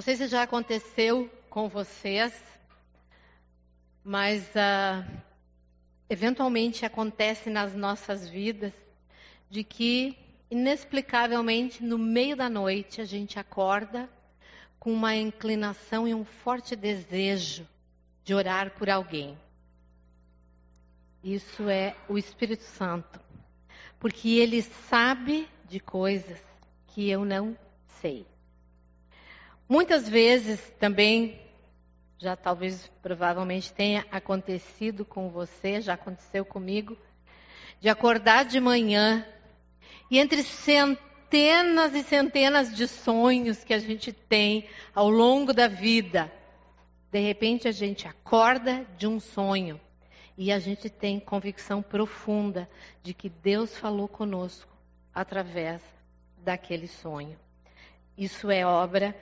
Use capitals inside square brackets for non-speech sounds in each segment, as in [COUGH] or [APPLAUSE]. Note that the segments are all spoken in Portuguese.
Não sei se já aconteceu com vocês, mas uh, eventualmente acontece nas nossas vidas de que, inexplicavelmente, no meio da noite, a gente acorda com uma inclinação e um forte desejo de orar por alguém. Isso é o Espírito Santo. Porque ele sabe de coisas que eu não sei. Muitas vezes também, já talvez provavelmente tenha acontecido com você, já aconteceu comigo, de acordar de manhã e entre centenas e centenas de sonhos que a gente tem ao longo da vida, de repente a gente acorda de um sonho e a gente tem convicção profunda de que Deus falou conosco através daquele sonho. Isso é obra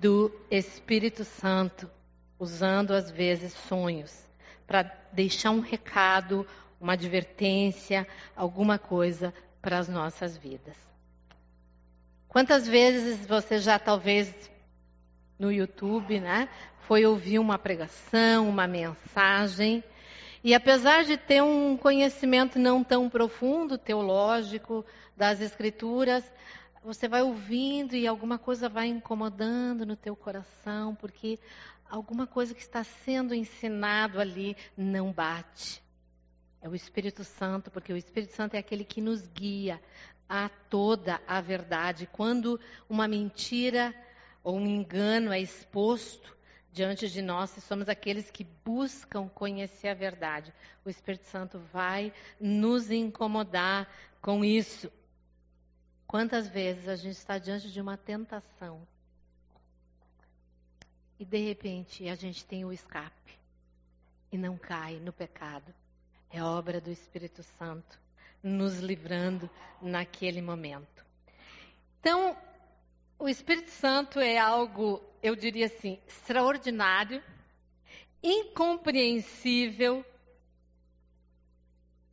do Espírito Santo, usando às vezes sonhos para deixar um recado, uma advertência, alguma coisa para as nossas vidas. Quantas vezes você já talvez no YouTube, né, foi ouvir uma pregação, uma mensagem e apesar de ter um conhecimento não tão profundo teológico das escrituras, você vai ouvindo e alguma coisa vai incomodando no teu coração, porque alguma coisa que está sendo ensinado ali não bate. É o Espírito Santo, porque o Espírito Santo é aquele que nos guia a toda a verdade. Quando uma mentira ou um engano é exposto, diante de nós, se somos aqueles que buscam conhecer a verdade. O Espírito Santo vai nos incomodar com isso. Quantas vezes a gente está diante de uma tentação e de repente a gente tem o escape e não cai no pecado? É obra do Espírito Santo nos livrando naquele momento. Então, o Espírito Santo é algo, eu diria assim, extraordinário, incompreensível,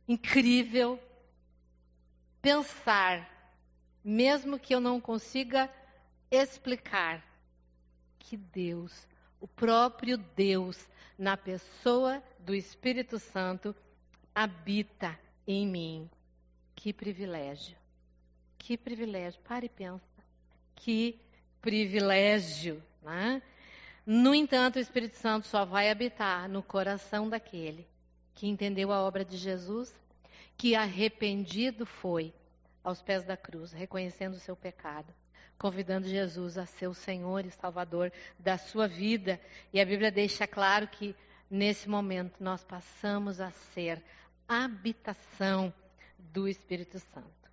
incrível. Pensar, mesmo que eu não consiga explicar, que Deus, o próprio Deus, na pessoa do Espírito Santo, habita em mim. Que privilégio. Que privilégio. Pare e pensa. Que privilégio. Né? No entanto, o Espírito Santo só vai habitar no coração daquele que entendeu a obra de Jesus, que arrependido foi aos pés da cruz, reconhecendo o seu pecado, convidando Jesus a ser o Senhor e Salvador da sua vida. E a Bíblia deixa claro que nesse momento nós passamos a ser habitação do Espírito Santo.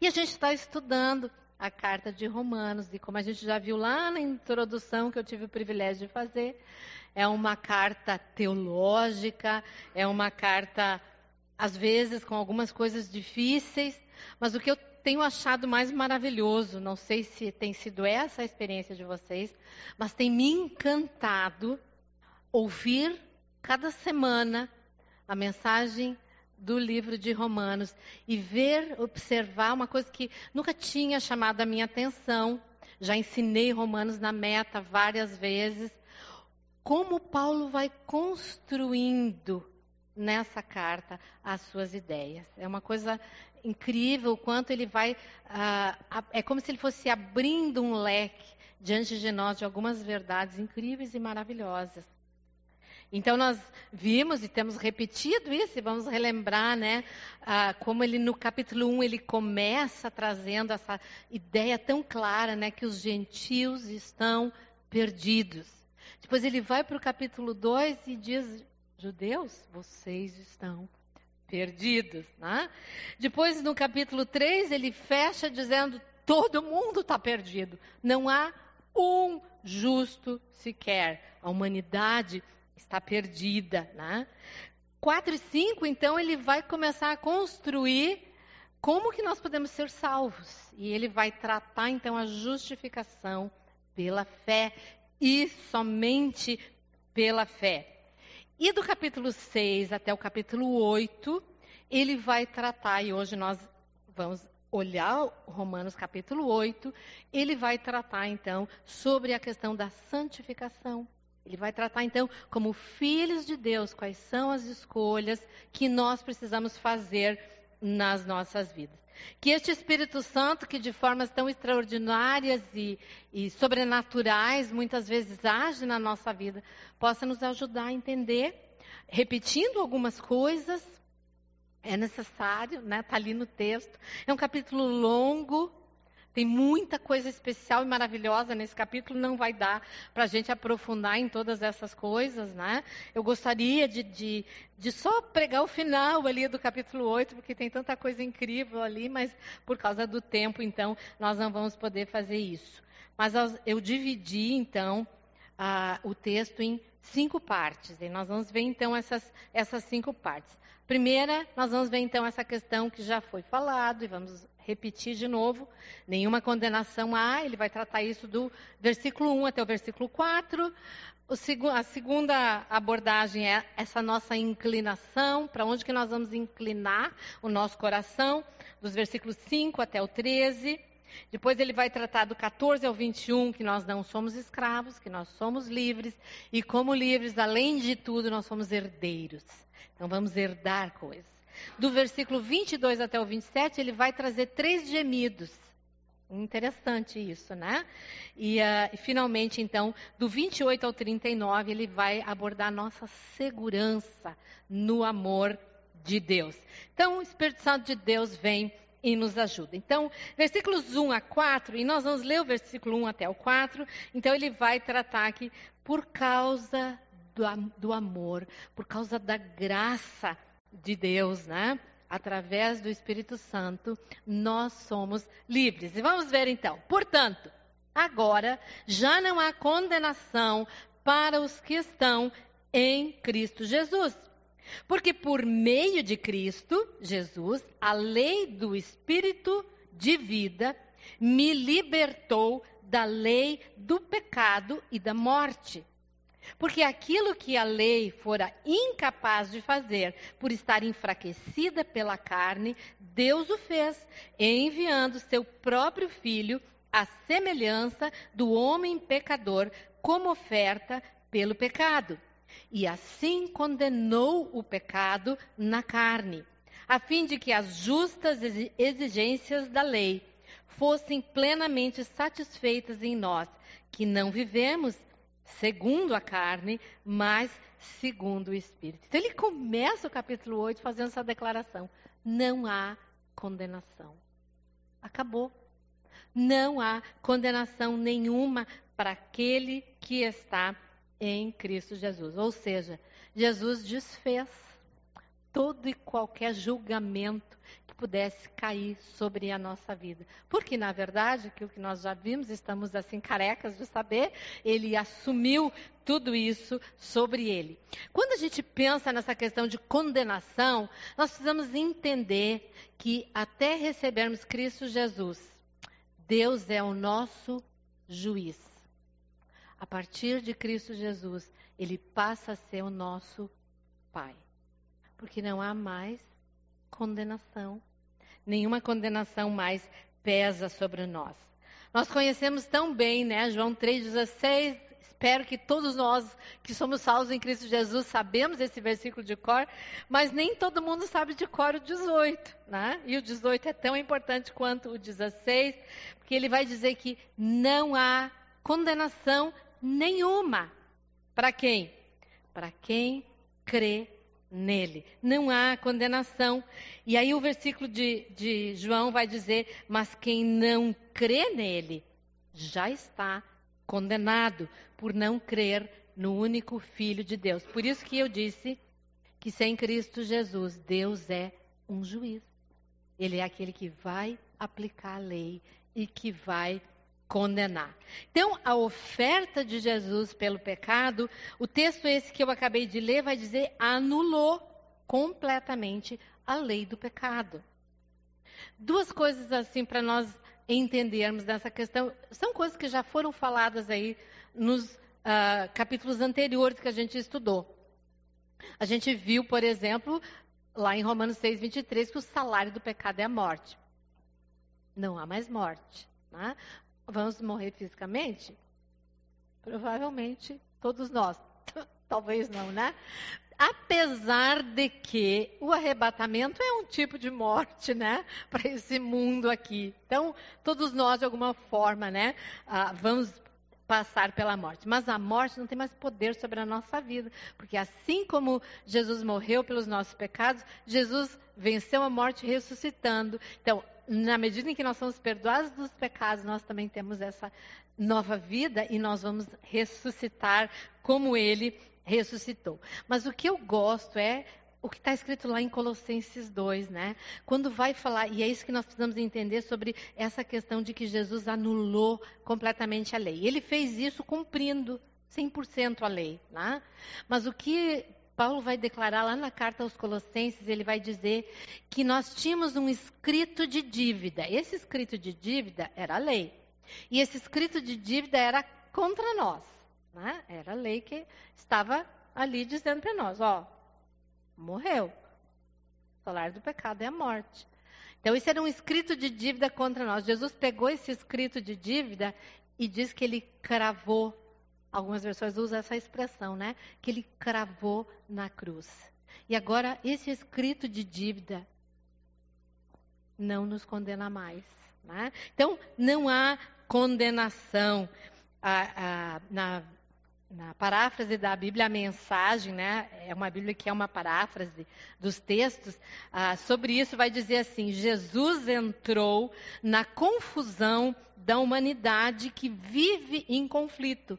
E a gente está estudando a carta de Romanos. E como a gente já viu lá na introdução que eu tive o privilégio de fazer, é uma carta teológica, é uma carta, às vezes, com algumas coisas difíceis, mas o que eu tenho achado mais maravilhoso, não sei se tem sido essa a experiência de vocês, mas tem me encantado ouvir cada semana a mensagem do livro de Romanos e ver, observar uma coisa que nunca tinha chamado a minha atenção. Já ensinei Romanos na meta várias vezes. Como Paulo vai construindo nessa carta as suas ideias. É uma coisa incrível o quanto ele vai. Uh, é como se ele fosse abrindo um leque diante de nós de algumas verdades incríveis e maravilhosas. Então nós vimos e temos repetido isso e vamos relembrar, né, ah, como ele no capítulo 1 ele começa trazendo essa ideia tão clara, né, que os gentios estão perdidos. Depois ele vai para o capítulo 2 e diz: Judeus, vocês estão perdidos. Né? Depois no capítulo 3 ele fecha dizendo: todo mundo está perdido. Não há um justo sequer. A humanidade está perdida, né? 4 e 5, então, ele vai começar a construir como que nós podemos ser salvos. E ele vai tratar, então, a justificação pela fé e somente pela fé. E do capítulo 6 até o capítulo 8, ele vai tratar, e hoje nós vamos olhar Romanos capítulo 8, ele vai tratar então sobre a questão da santificação. Ele vai tratar então como filhos de Deus quais são as escolhas que nós precisamos fazer nas nossas vidas. Que este Espírito Santo, que de formas tão extraordinárias e, e sobrenaturais muitas vezes age na nossa vida, possa nos ajudar a entender, repetindo algumas coisas, é necessário, né? Está ali no texto. É um capítulo longo, tem muita coisa especial e maravilhosa nesse capítulo, não vai dar para a gente aprofundar em todas essas coisas, né? Eu gostaria de, de, de, só pregar o final ali do capítulo 8, porque tem tanta coisa incrível ali, mas por causa do tempo, então, nós não vamos poder fazer isso. Mas eu dividi, então, a, o texto em cinco partes, e nós vamos ver, então, essas, essas cinco partes. Primeira, nós vamos ver, então, essa questão que já foi falado, e vamos repetir de novo, nenhuma condenação há, ele vai tratar isso do versículo 1 até o versículo 4. O seg a segunda abordagem é essa nossa inclinação, para onde que nós vamos inclinar o nosso coração, dos versículos 5 até o 13. Depois ele vai tratar do 14 ao 21, que nós não somos escravos, que nós somos livres, e como livres, além de tudo, nós somos herdeiros. Então vamos herdar coisas do versículo 22 até o 27, ele vai trazer três gemidos. Interessante isso, né? E, uh, finalmente, então, do 28 ao 39, ele vai abordar a nossa segurança no amor de Deus. Então, o Espírito Santo de Deus vem e nos ajuda. Então, versículos 1 a 4, e nós vamos ler o versículo 1 até o 4. Então, ele vai tratar aqui por causa do, do amor, por causa da graça de Deus, né? Através do Espírito Santo, nós somos livres. E vamos ver então. Portanto, agora já não há condenação para os que estão em Cristo Jesus. Porque por meio de Cristo Jesus, a lei do Espírito de vida me libertou da lei do pecado e da morte. Porque aquilo que a lei fora incapaz de fazer, por estar enfraquecida pela carne, Deus o fez, enviando seu próprio filho à semelhança do homem pecador, como oferta pelo pecado. E assim condenou o pecado na carne, a fim de que as justas exigências da lei fossem plenamente satisfeitas em nós, que não vivemos segundo a carne, mas segundo o Espírito. Então ele começa o capítulo 8 fazendo essa declaração: não há condenação. Acabou. Não há condenação nenhuma para aquele que está em Cristo Jesus. Ou seja, Jesus desfez todo e qualquer julgamento que pudesse cair sobre a nossa vida. Porque, na verdade, que o que nós já vimos, estamos assim carecas de saber, ele assumiu tudo isso sobre ele. Quando a gente pensa nessa questão de condenação, nós precisamos entender que até recebermos Cristo Jesus, Deus é o nosso juiz. A partir de Cristo Jesus, ele passa a ser o nosso Pai porque não há mais condenação. Nenhuma condenação mais pesa sobre nós. Nós conhecemos tão bem, né? João 3,16. Espero que todos nós que somos salvos em Cristo Jesus sabemos esse versículo de cor, mas nem todo mundo sabe de cor o 18, né? E o 18 é tão importante quanto o 16, porque ele vai dizer que não há condenação nenhuma. Para quem? Para quem crê nele. Não há condenação. E aí o versículo de, de João vai dizer: Mas quem não crê nele já está condenado por não crer no único Filho de Deus. Por isso que eu disse que sem Cristo Jesus, Deus é um juiz. Ele é aquele que vai aplicar a lei e que vai condenar. Então, a oferta de Jesus pelo pecado, o texto esse que eu acabei de ler vai dizer anulou completamente a lei do pecado. Duas coisas assim para nós entendermos dessa questão, são coisas que já foram faladas aí nos uh, capítulos anteriores que a gente estudou. A gente viu, por exemplo, lá em Romanos 6, 23, que o salário do pecado é a morte. Não há mais morte. Né? Vamos morrer fisicamente? Provavelmente todos nós. [LAUGHS] Talvez não, né? Apesar de que o arrebatamento é um tipo de morte, né? [LAUGHS] Para esse mundo aqui. Então, todos nós, de alguma forma, né? Ah, vamos passar pela morte. Mas a morte não tem mais poder sobre a nossa vida, porque assim como Jesus morreu pelos nossos pecados, Jesus venceu a morte ressuscitando. Então, na medida em que nós somos perdoados dos pecados, nós também temos essa nova vida e nós vamos ressuscitar como ele ressuscitou. Mas o que eu gosto é o que está escrito lá em Colossenses 2, né? Quando vai falar, e é isso que nós precisamos entender sobre essa questão de que Jesus anulou completamente a lei. Ele fez isso cumprindo 100% a lei, né? Mas o que Paulo vai declarar lá na carta aos Colossenses, ele vai dizer que nós tínhamos um escrito de dívida. Esse escrito de dívida era a lei. E esse escrito de dívida era contra nós. Né? Era a lei que estava ali dizendo para nós, ó, morreu. O salário do pecado é a morte. Então, isso era um escrito de dívida contra nós. Jesus pegou esse escrito de dívida e diz que ele cravou. Algumas versões usam essa expressão, né? Que ele cravou na cruz. E agora, esse escrito de dívida não nos condena mais. Né? Então, não há condenação. A, a, na na paráfrase da Bíblia, a mensagem, né, é uma Bíblia que é uma paráfrase dos textos, ah, sobre isso vai dizer assim: Jesus entrou na confusão da humanidade que vive em conflito,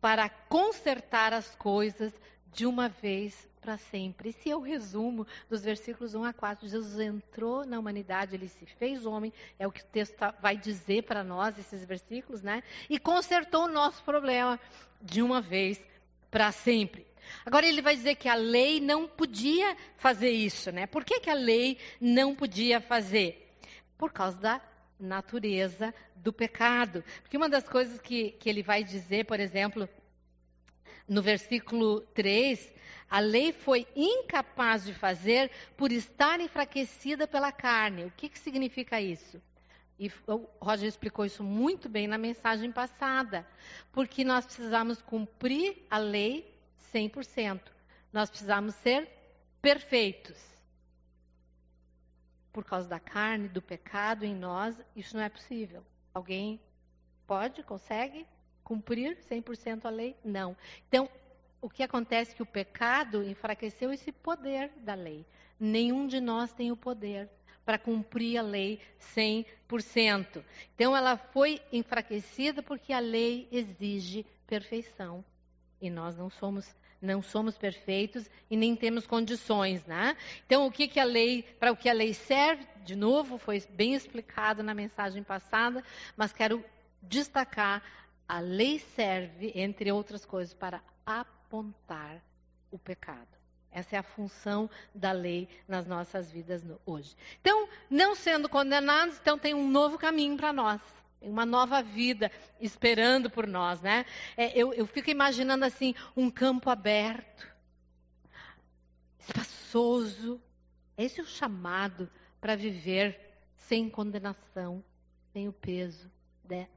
para consertar as coisas de uma vez para sempre. Esse é o resumo dos versículos 1 a 4. Jesus entrou na humanidade, ele se fez homem, é o que o texto tá, vai dizer para nós, esses versículos, né? E consertou o nosso problema de uma vez para sempre. Agora ele vai dizer que a lei não podia fazer isso, né? Por que, que a lei não podia fazer? Por causa da natureza do pecado. Porque uma das coisas que, que ele vai dizer, por exemplo, no versículo 3, a lei foi incapaz de fazer por estar enfraquecida pela carne. O que, que significa isso? E o Roger explicou isso muito bem na mensagem passada. Porque nós precisamos cumprir a lei 100%. Nós precisamos ser perfeitos. Por causa da carne, do pecado em nós, isso não é possível. Alguém pode, consegue cumprir 100% a lei? Não. Então, o que acontece é que o pecado enfraqueceu esse poder da lei. Nenhum de nós tem o poder para cumprir a lei 100%. Então ela foi enfraquecida porque a lei exige perfeição. E nós não somos não somos perfeitos e nem temos condições, né? Então, o que, que a lei, para o que a lei serve, de novo, foi bem explicado na mensagem passada, mas quero destacar, a lei serve, entre outras coisas, para apontar o pecado. Essa é a função da lei nas nossas vidas hoje. Então, não sendo condenados, então tem um novo caminho para nós. Uma nova vida esperando por nós, né? É, eu, eu fico imaginando assim, um campo aberto, espaçoso. Esse é o chamado para viver sem condenação, sem o peso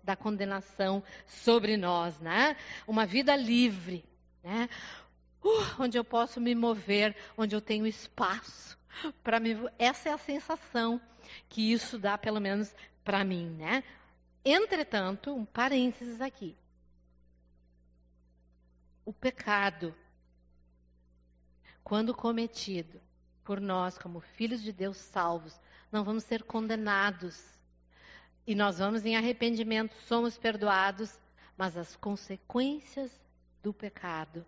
da condenação sobre nós, né? Uma vida livre, né? Uh, onde eu posso me mover, onde eu tenho espaço para me. Essa é a sensação que isso dá, pelo menos para mim, né? Entretanto, um parênteses aqui. O pecado, quando cometido por nós como filhos de Deus salvos, não vamos ser condenados. E nós vamos em arrependimento, somos perdoados, mas as consequências do pecado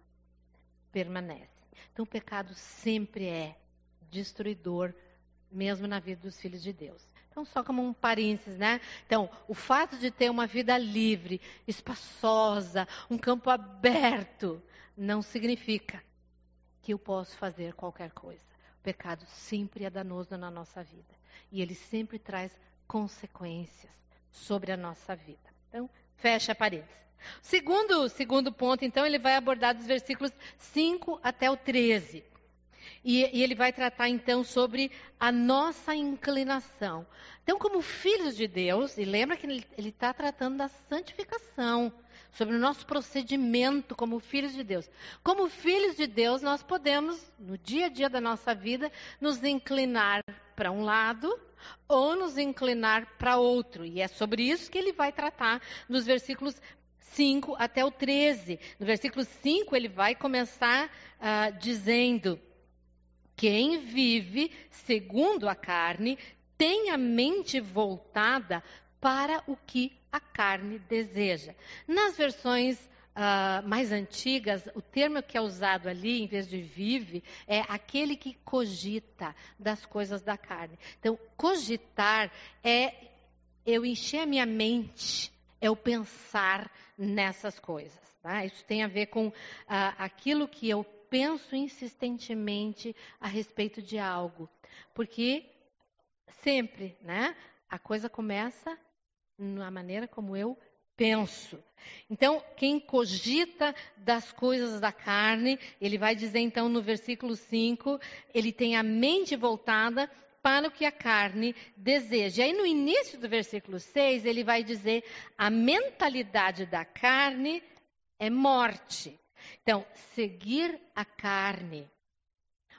permanece. Então, o pecado sempre é destruidor, mesmo na vida dos filhos de Deus. Então, só como um parênteses, né? Então, o fato de ter uma vida livre, espaçosa, um campo aberto, não significa que eu posso fazer qualquer coisa. O pecado sempre é danoso na nossa vida. E ele sempre traz consequências sobre a nossa vida. Então, fecha parênteses. Segundo, segundo ponto, então, ele vai abordar dos versículos 5 até o 13. E, e, ele vai tratar então sobre a nossa inclinação. Então, como filhos de Deus, e lembra que ele está tratando da santificação, sobre o nosso procedimento como filhos de Deus. Como filhos de Deus, nós podemos, no dia a dia da nossa vida, nos inclinar para um lado ou nos inclinar para outro. E é sobre isso que ele vai tratar nos versículos 5 até o 13. No versículo 5, ele vai começar uh, dizendo: Quem vive segundo a carne tem a mente voltada para o que a carne deseja. Nas versões uh, mais antigas, o termo que é usado ali, em vez de vive, é aquele que cogita das coisas da carne. Então, cogitar é eu encher a minha mente, é o pensar nessas coisas. Tá? Isso tem a ver com uh, aquilo que eu penso insistentemente a respeito de algo. Porque sempre, né? A coisa começa na maneira como eu penso. Então, quem cogita das coisas da carne, ele vai dizer então no versículo 5, ele tem a mente voltada para o que a carne deseja. E aí no início do versículo 6, ele vai dizer: a mentalidade da carne é morte. Então, seguir a carne,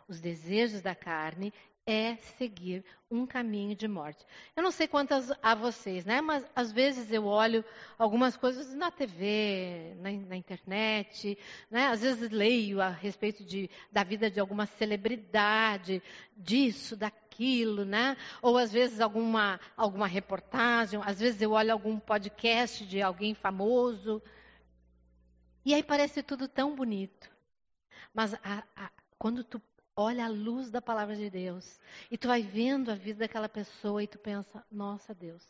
os desejos da carne é seguir um caminho de morte. Eu não sei quantas a vocês, né? Mas às vezes eu olho algumas coisas na TV, na, na internet, né? Às vezes leio a respeito de, da vida de alguma celebridade, disso, daquilo, né? Ou às vezes alguma, alguma reportagem, às vezes eu olho algum podcast de alguém famoso. E aí parece tudo tão bonito. Mas a, a, quando tu olha a luz da palavra de Deus e tu vai vendo a vida daquela pessoa e tu pensa, nossa Deus,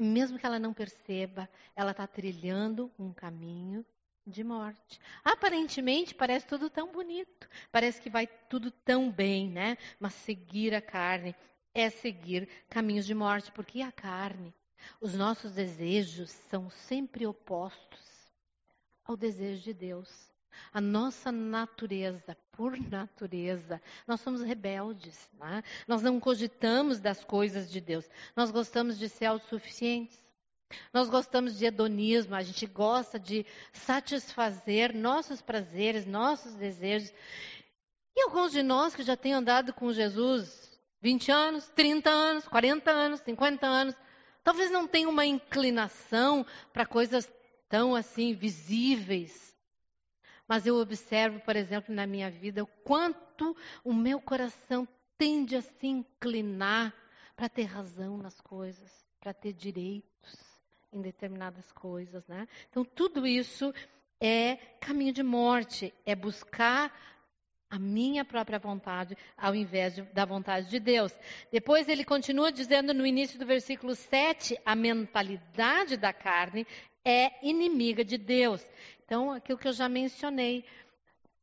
mesmo que ela não perceba, ela está trilhando um caminho de morte. Aparentemente parece tudo tão bonito, parece que vai tudo tão bem, né? Mas seguir a carne é seguir caminhos de morte, porque a carne, os nossos desejos são sempre opostos ao desejo de Deus. A nossa natureza, por natureza, nós somos rebeldes. Né? Nós não cogitamos das coisas de Deus. Nós gostamos de ser autossuficientes. Nós gostamos de hedonismo, a gente gosta de satisfazer nossos prazeres, nossos desejos. E alguns de nós que já têm andado com Jesus 20 anos, 30 anos, 40 anos, 50 anos, talvez não tenham uma inclinação para coisas tão assim visíveis mas eu observo, por exemplo, na minha vida, o quanto o meu coração tende a se inclinar para ter razão nas coisas, para ter direitos em determinadas coisas, né? Então tudo isso é caminho de morte, é buscar a minha própria vontade ao invés de, da vontade de Deus. Depois ele continua dizendo no início do versículo 7, a mentalidade da carne é inimiga de Deus. Então, aquilo que eu já mencionei,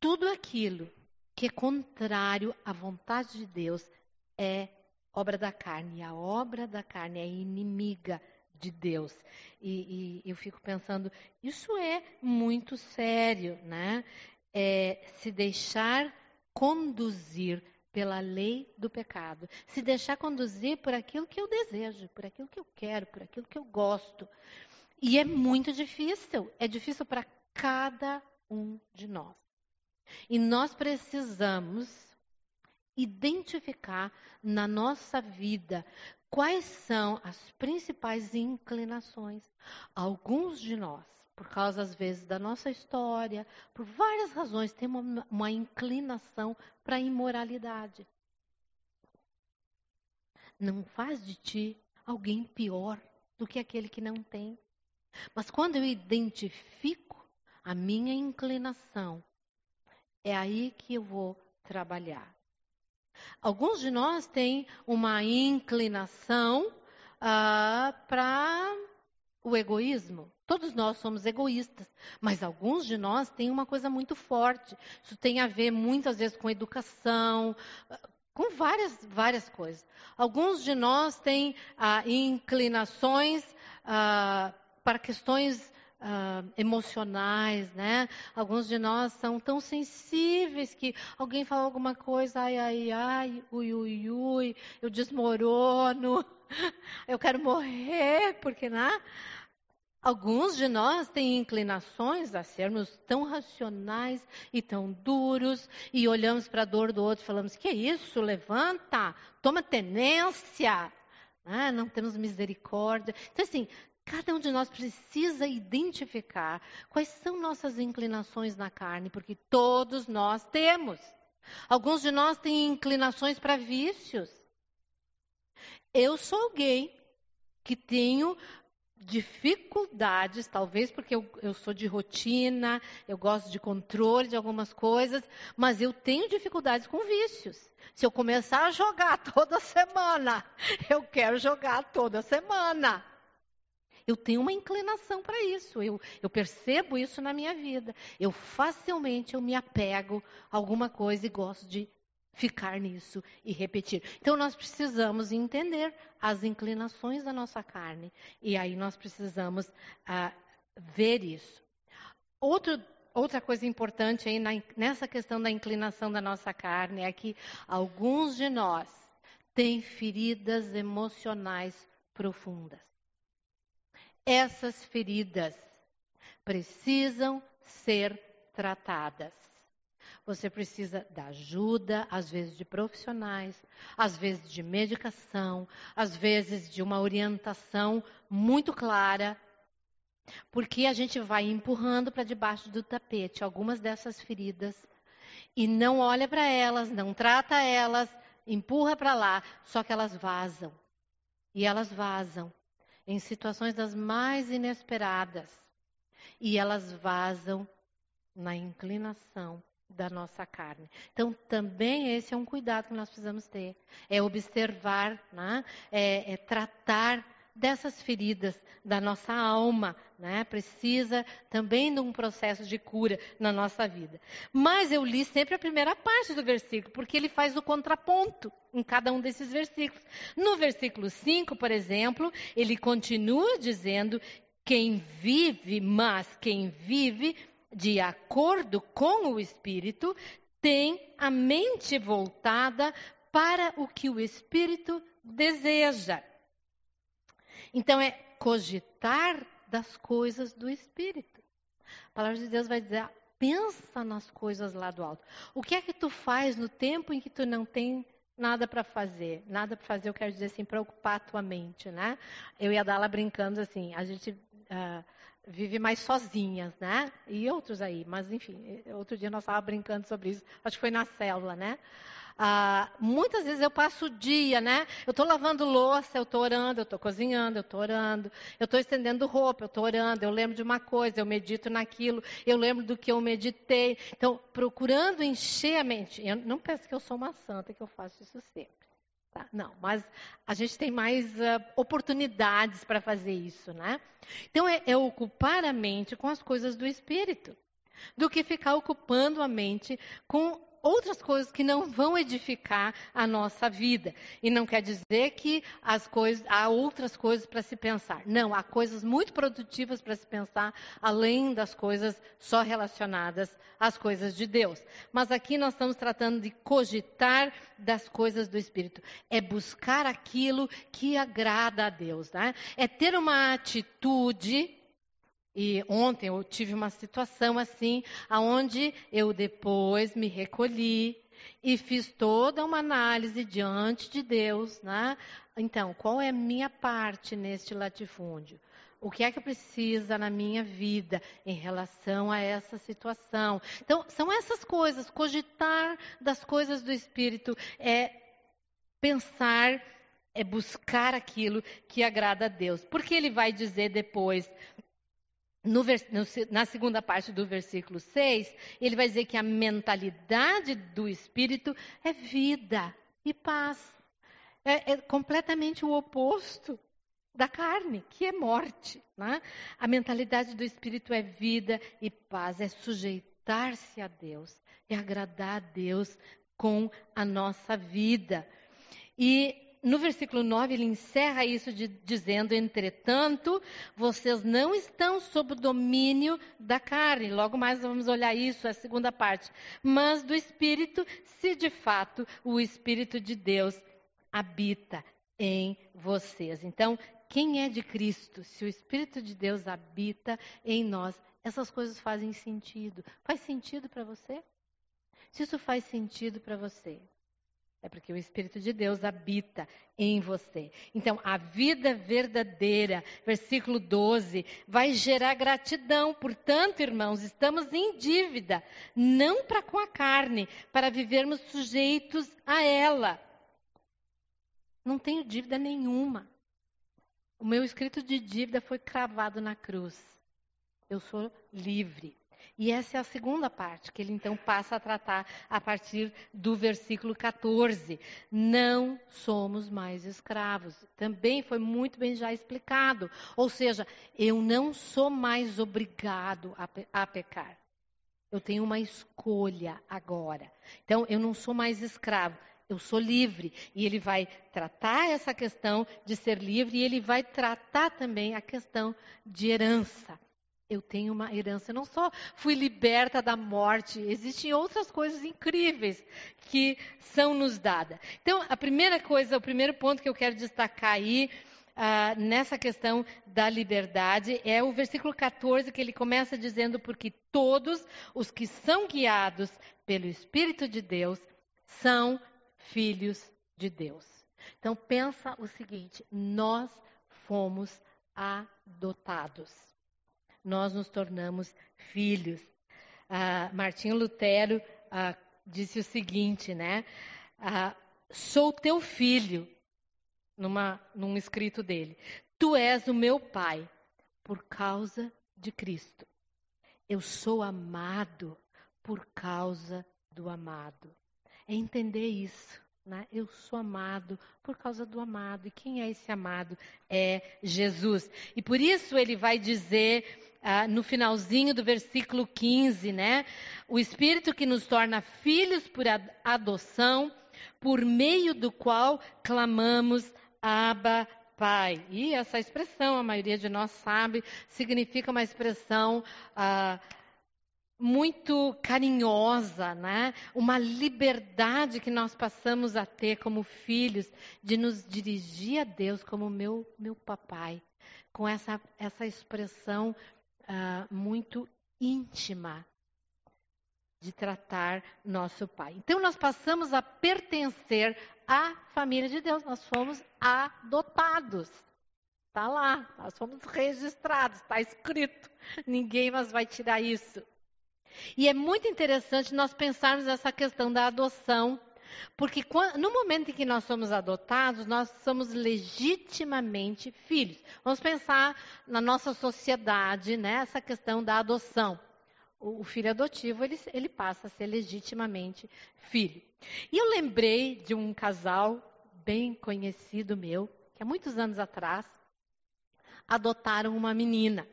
tudo aquilo que é contrário à vontade de Deus é obra da carne. A obra da carne é inimiga de Deus. E, e eu fico pensando, isso é muito sério, né? É, se deixar conduzir pela lei do pecado, se deixar conduzir por aquilo que eu desejo, por aquilo que eu quero, por aquilo que eu gosto. E é muito difícil, é difícil para cada um de nós. E nós precisamos identificar na nossa vida quais são as principais inclinações. Alguns de nós, por causa às vezes da nossa história, por várias razões, tem uma, uma inclinação para a imoralidade. Não faz de ti alguém pior do que aquele que não tem. Mas quando eu identifico a minha inclinação, é aí que eu vou trabalhar. Alguns de nós têm uma inclinação ah, para o egoísmo. Todos nós somos egoístas, mas alguns de nós têm uma coisa muito forte. Isso tem a ver muitas vezes com educação, com várias, várias coisas. Alguns de nós têm ah, inclinações ah, para questões uh, emocionais, né? Alguns de nós são tão sensíveis que alguém fala alguma coisa, ai, ai, ai, ui, ui, ui, eu desmorono, [LAUGHS] eu quero morrer, porque, né? Alguns de nós têm inclinações a sermos tão racionais e tão duros e olhamos para a dor do outro e falamos: que isso? Levanta, toma tenência. Ah, não temos misericórdia. Então, assim, cada um de nós precisa identificar quais são nossas inclinações na carne, porque todos nós temos. Alguns de nós têm inclinações para vícios. Eu sou alguém que tenho dificuldades, talvez porque eu, eu, sou de rotina, eu gosto de controle de algumas coisas, mas eu tenho dificuldades com vícios. Se eu começar a jogar [LAUGHS] toda semana, eu quero jogar toda semana. Eu tenho uma inclinação para isso, eu, eu percebo isso na minha vida. Eu facilmente eu me apego a alguma coisa e gosto de ficar nisso e repetir. Então nós precisamos entender as inclinações da nossa carne e aí nós precisamos ah, ver isso. Outro, outra coisa importante aí na, nessa questão da inclinação da nossa carne é que alguns de nós têm feridas emocionais profundas. Essas feridas precisam ser tratadas. Você precisa da ajuda, às vezes de profissionais, às vezes de medicação, às vezes de uma orientação muito clara, porque a gente vai empurrando para debaixo do tapete algumas dessas feridas e não olha para elas, não trata elas, empurra para lá, só que elas vazam. E elas vazam em situações das mais inesperadas. E elas vazam na inclinação da nossa carne. Então, também esse é um cuidado que nós precisamos ter. É observar, né? é, é tratar dessas feridas da nossa alma, né? Precisa também de um processo de cura na nossa vida. Mas eu li sempre a primeira parte do versículo, porque ele faz o contraponto em cada um desses versículos. No versículo 5, por exemplo, ele continua dizendo: quem vive, mas quem vive de acordo com o Espírito, tem a mente voltada para o que o Espírito deseja. Então é cogitar das coisas do Espírito. A palavra de Deus vai dizer: pensa nas coisas lá do alto. O que é que tu faz no tempo em que tu não tem nada para fazer? Nada para fazer, eu quero dizer assim, preocupar a tua mente, né? Eu ia dar lá brincando assim, a gente. Uh, vive mais sozinhas, né? E outros aí, mas enfim, outro dia nós estávamos brincando sobre isso, acho que foi na célula, né? Ah, muitas vezes eu passo o dia, né? Eu estou lavando louça, eu estou orando, eu estou cozinhando, eu estou orando, eu estou estendendo roupa, eu estou orando, eu lembro de uma coisa, eu medito naquilo, eu lembro do que eu meditei. Então, procurando encher a mente. Eu não penso que eu sou uma santa, que eu faço isso sempre. Tá? Não, mas a gente tem mais uh, oportunidades para fazer isso, né? Então é, é ocupar a mente com as coisas do espírito, do que ficar ocupando a mente com outras coisas que não vão edificar a nossa vida. E não quer dizer que as coisas, há outras coisas para se pensar. Não, há coisas muito produtivas para se pensar, além das coisas só relacionadas às coisas de Deus. Mas aqui nós estamos tratando de cogitar das coisas do Espírito. É buscar aquilo que agrada a Deus. Né? É ter uma atitude e ontem eu tive uma situação assim, aonde eu depois me recolhi e fiz toda uma análise diante de Deus, né? Então, qual é a minha parte neste latifúndio? O que é que precisa na minha vida em relação a essa situação? Então, são essas coisas, cogitar das coisas do Espírito, é pensar, é buscar aquilo que agrada a Deus. Porque ele vai dizer depois, no, na segunda parte do versículo 6, ele vai dizer que a mentalidade do espírito é vida e paz. É, é completamente o oposto da carne, que é morte. Né? A mentalidade do espírito é vida e paz, é sujeitar-se a Deus, é agradar a Deus com a nossa vida. E no versículo 9 ele encerra isso de, dizendo: Entretanto, vocês não estão sob o domínio da carne. Logo mais vamos olhar isso, a segunda parte. Mas do Espírito, se de fato o Espírito de Deus habita em vocês. Então, quem é de Cristo, se o Espírito de Deus habita em nós, essas coisas fazem sentido. Faz sentido para você? Se isso faz sentido para você, é porque o Espírito de Deus habita em você. Então, a vida verdadeira, versículo 12, vai gerar gratidão. Portanto, irmãos, estamos em dívida, não para com a carne, para vivermos sujeitos a ela. Não tenho dívida nenhuma. O meu escrito de dívida foi cravado na cruz. Eu sou livre. E essa é a segunda parte, que ele então passa a tratar a partir do versículo 14. Não somos mais escravos. Também foi muito bem já explicado. Ou seja, eu não sou mais obrigado a, a pecar. Eu tenho uma escolha agora. Então, eu não sou mais escravo eu sou livre. E ele vai tratar essa questão de ser livre e ele vai tratar também a questão de herança. Eu tenho uma herança, eu não só fui liberta da morte, existem outras coisas incríveis que são nos dadas. Então, a primeira coisa, o primeiro ponto que eu quero destacar aí, Uh, nessa questão da liberdade é o versículo 14 que ele começa dizendo porque todos os que são guiados pelo Espírito de Deus são filhos de Deus. Então pensa o seguinte: nós fomos adotados. Nós nos tornamos filhos. Ah, Martinho Lutero ah, disse o seguinte, né? Ah, Sou teu filho, numa, num escrito dele. Tu és o meu pai, por causa de Cristo. Eu sou amado por causa do amado. É entender isso. Né? Eu sou amado por causa do amado. E quem é esse amado? É Jesus. E por isso ele vai dizer ah, no finalzinho do versículo 15, né? O Espírito que nos torna filhos por adoção, por meio do qual clamamos Abba, Pai. E essa expressão, a maioria de nós sabe, significa uma expressão. Ah, muito carinhosa, né? Uma liberdade que nós passamos a ter como filhos de nos dirigir a Deus como meu meu papai, com essa essa expressão uh, muito íntima de tratar nosso pai. Então nós passamos a pertencer à família de Deus. Nós fomos adotados. Está lá, nós fomos registrados, está escrito. Ninguém mais vai tirar isso. E é muito interessante nós pensarmos essa questão da adoção, porque no momento em que nós somos adotados, nós somos legitimamente filhos. Vamos pensar na nossa sociedade, né, essa questão da adoção. O, filho adotivo, ele, ele passa a ser legitimamente filho. E eu lembrei de um casal bem conhecido meu, que há muitos anos atrás adotaram uma menina.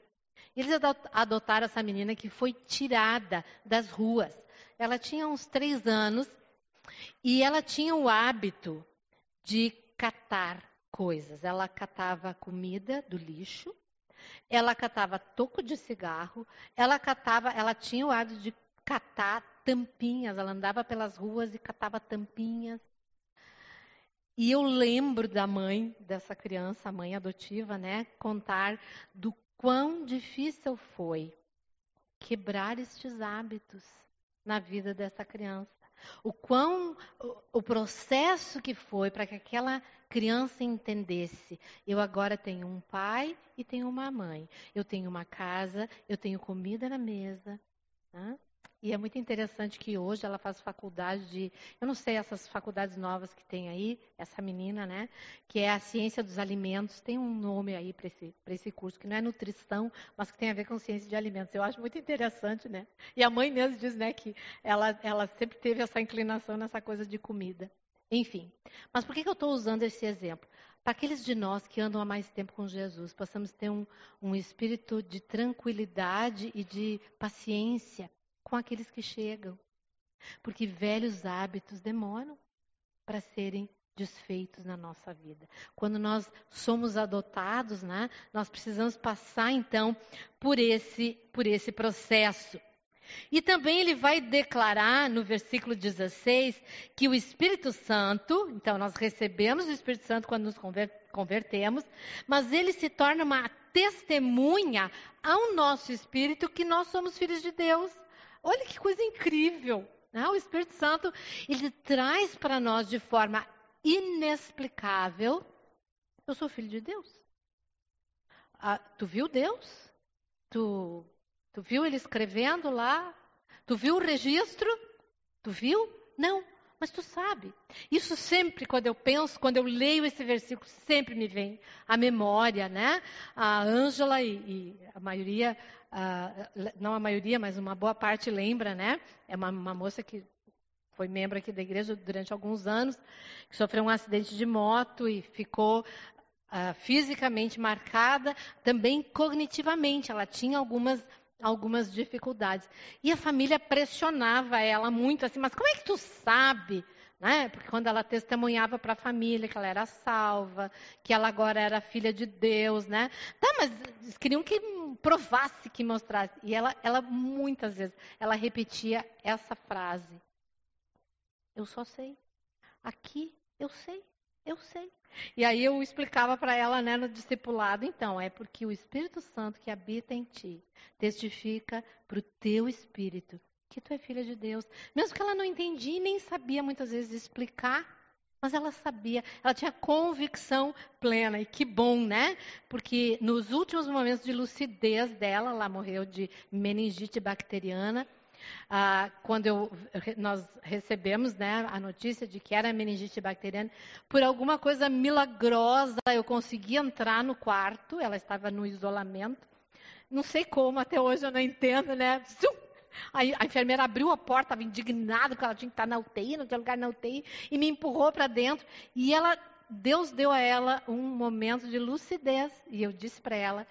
Eles adotaram essa menina que foi tirada das ruas. Ela tinha uns três anos e ela tinha o hábito de catar coisas. Ela catava comida do lixo, ela catava toco de cigarro, ela catava, ela tinha o hábito de catar tampinhas. Ela andava pelas ruas e catava tampinhas. E eu lembro da mãe dessa criança, a mãe adotiva, né, contar do quão difícil foi quebrar estes hábitos na vida dessa criança. O quão o, processo que foi para que aquela criança entendesse: eu agora tenho um pai e tenho uma mãe. Eu tenho uma casa, eu tenho comida na mesa. Né? E é muito interessante que hoje ela faz faculdade de, eu não sei essas faculdades novas que tem aí, essa menina, né? Que é a ciência dos alimentos. Tem um nome aí para esse, esse curso, que não é nutrição, mas que tem a ver com ciência de alimentos. Eu acho muito interessante, né? E a mãe mesmo diz, né, que ela, ela sempre teve essa inclinação nessa coisa de comida. Enfim. Mas por que, que eu estou usando esse exemplo? Para aqueles de nós que andam há mais tempo com Jesus, possamos ter um, um espírito de tranquilidade e de paciência com aqueles que chegam. Porque velhos hábitos demoram para serem desfeitos na nossa vida. Quando nós somos adotados, né, nós precisamos passar então por esse por esse processo. E também ele vai declarar no versículo 16 que o Espírito Santo, então nós recebemos o Espírito Santo quando nos convertemos, mas ele se torna uma testemunha ao nosso espírito que nós somos filhos de Deus. Olha que coisa incrível! Né? O Espírito Santo ele traz para nós de forma inexplicável: eu sou filho de Deus. Ah, tu viu Deus? Tu Tu viu ele escrevendo lá? Tu viu o registro? Tu viu? Não, mas tu sabe. Isso sempre, quando eu penso, quando eu leio esse versículo, sempre me vem à memória, né? A Ângela e, e, a maioria, não a maioria, mas uma boa parte lembra, né? É uma, uma moça que foi membro aqui da igreja durante alguns anos, que sofreu um acidente de moto e ficou uh, fisicamente marcada, também cognitivamente. Ela tinha algumas algumas dificuldades. E a família pressionava ela muito assim, mas como é que tu sabe? Né? Porque quando ela testemunhava para a família que ela era salva, que ela agora era filha de Deus, né? Tá, mas eles queriam que provasse, que mostrasse. E ela, ela muitas vezes, ela repetia essa frase: Eu só sei. Aqui eu sei, eu sei. E aí eu explicava para ela, né, no discipulado, então, é porque o Espírito Santo que habita em ti testifica para o teu espírito que tu é filha de Deus. Mesmo que ela não entendia e nem sabia muitas vezes explicar, mas ela sabia, ela tinha convicção plena. E que bom, né? Porque nos últimos momentos de lucidez dela, ela morreu de meningite bacteriana. Ah, quando eu, nós recebemos né, a notícia de que era meningite bacteriana, por alguma coisa milagrosa eu consegui entrar no quarto, ela estava no isolamento. Não sei como, até hoje eu não entendo, né? A, a enfermeira abriu a porta, estava indignada porque ela tinha que estar na UTI, não tinha lugar na UTI, e me empurrou para dentro. E ela, Deus deu a ela um momento de lucidez. E eu disse para ela: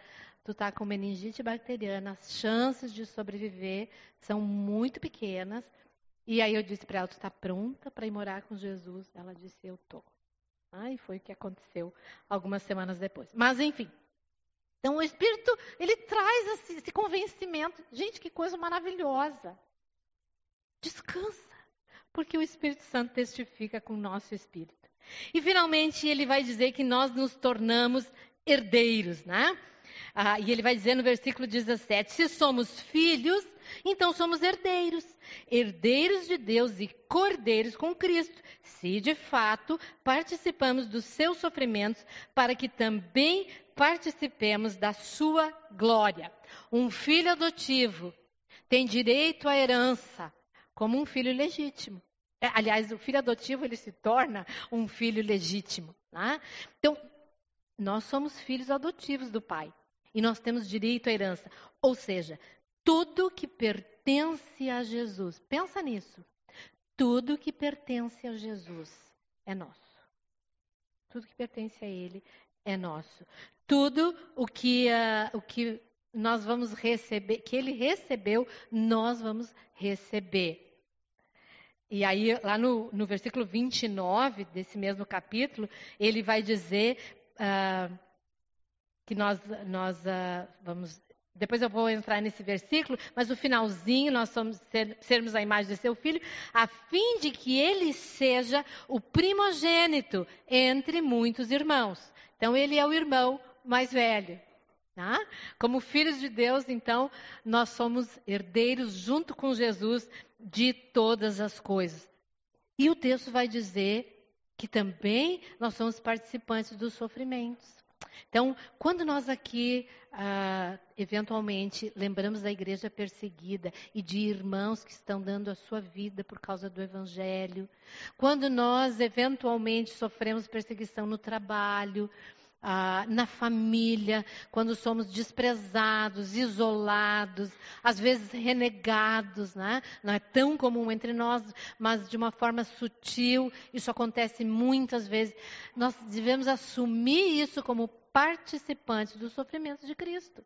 tu está com meningite bacteriana, as chances de sobreviver são muito pequenas. E aí eu disse para ela, tu está pronta para ir morar com Jesus? Ela disse, eu tô. Ah, e foi o que aconteceu algumas semanas depois. Mas enfim. Então o Espírito, ele traz esse, esse convencimento. Gente, que coisa maravilhosa. Descansa. Porque o Espírito Santo testifica com o nosso espírito. E finalmente ele vai dizer que nós nos tornamos herdeiros, né? Ah, e ele vai dizer no versículo 17: se somos filhos, então somos herdeiros, herdeiros de Deus e cordeiros com Cristo, se de fato participamos dos seus sofrimentos, para que também participemos da sua glória. Um filho adotivo tem direito à herança como um filho legítimo. É, aliás, o filho adotivo ele se torna um filho legítimo. Né? Então, nós somos filhos adotivos do Pai. E nós temos direito à herança. Ou seja, tudo que pertence a Jesus. Pensa nisso. Tudo que pertence a Jesus é nosso. Tudo que pertence a Ele é nosso. Tudo o que, uh, o que nós vamos receber, que Ele recebeu, nós vamos receber. E aí, lá no, no versículo 29 desse mesmo capítulo, ele vai dizer. Uh, que nós, nós uh, vamos. Depois eu vou entrar nesse versículo, mas o finalzinho nós somos ser, sermos a imagem de seu filho, a fim de que ele seja o primogênito entre muitos irmãos. Então ele é o irmão mais velho. Tá? Como filhos de Deus, então, nós somos herdeiros junto com Jesus de todas as coisas. E o texto vai dizer que também nós somos participantes dos sofrimentos. Então, quando nós aqui, ah, eventualmente, lembramos da igreja perseguida e de irmãos que estão dando a sua vida por causa do Evangelho, quando nós, eventualmente, sofremos perseguição no trabalho, ah, na família, quando somos desprezados, isolados, às vezes renegados, né? não é tão comum entre nós, mas de uma forma sutil, isso acontece muitas vezes. Nós devemos assumir isso como participantes do sofrimento de Cristo.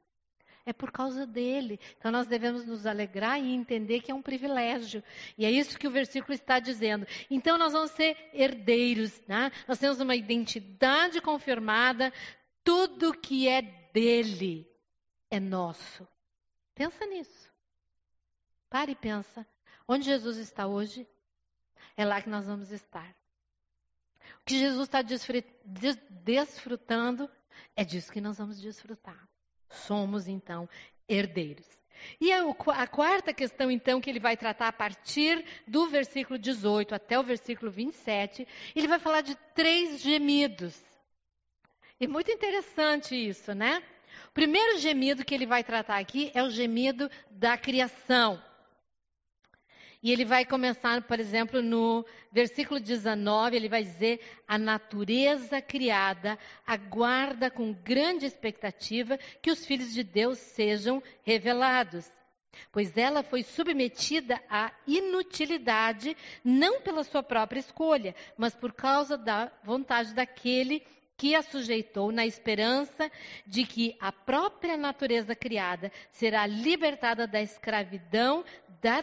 É por causa dele. Então nós devemos nos alegrar e entender que é um privilégio. E é isso que o versículo está dizendo. Então nós vamos ser herdeiros, né? Nós temos uma identidade confirmada, tudo que é dele é nosso. Pensa nisso. Pare e pensa. Onde Jesus está hoje, é lá que nós vamos estar. O que Jesus está desfrutando é disso que nós vamos desfrutar. Somos, então, herdeiros. E a, quarta questão, então, que ele vai tratar a partir do versículo 18 até o versículo 27, ele vai falar de três gemidos. E muito interessante isso, né? O primeiro gemido que ele vai tratar aqui é o gemido da criação. E ele vai começar, por exemplo, no versículo 19, ele vai dizer: A natureza criada aguarda com grande expectativa que os filhos de Deus sejam revelados. Pois ela foi submetida à inutilidade, não pela sua própria escolha, mas por causa da vontade daquele que a sujeitou na esperança de que a própria natureza criada será libertada da escravidão, da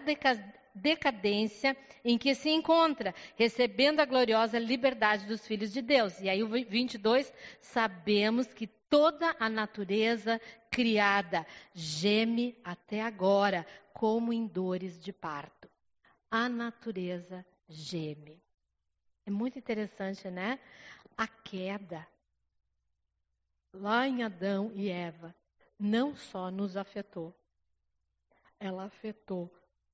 decadência em que se encontra, recebendo a gloriosa liberdade dos filhos de Deus. E aí o 22, sabemos que toda a natureza criada geme até agora, como em dores de parto. A natureza geme. É muito interessante, né? A queda lá em Adão e Eva não só nos afetou, ela afetou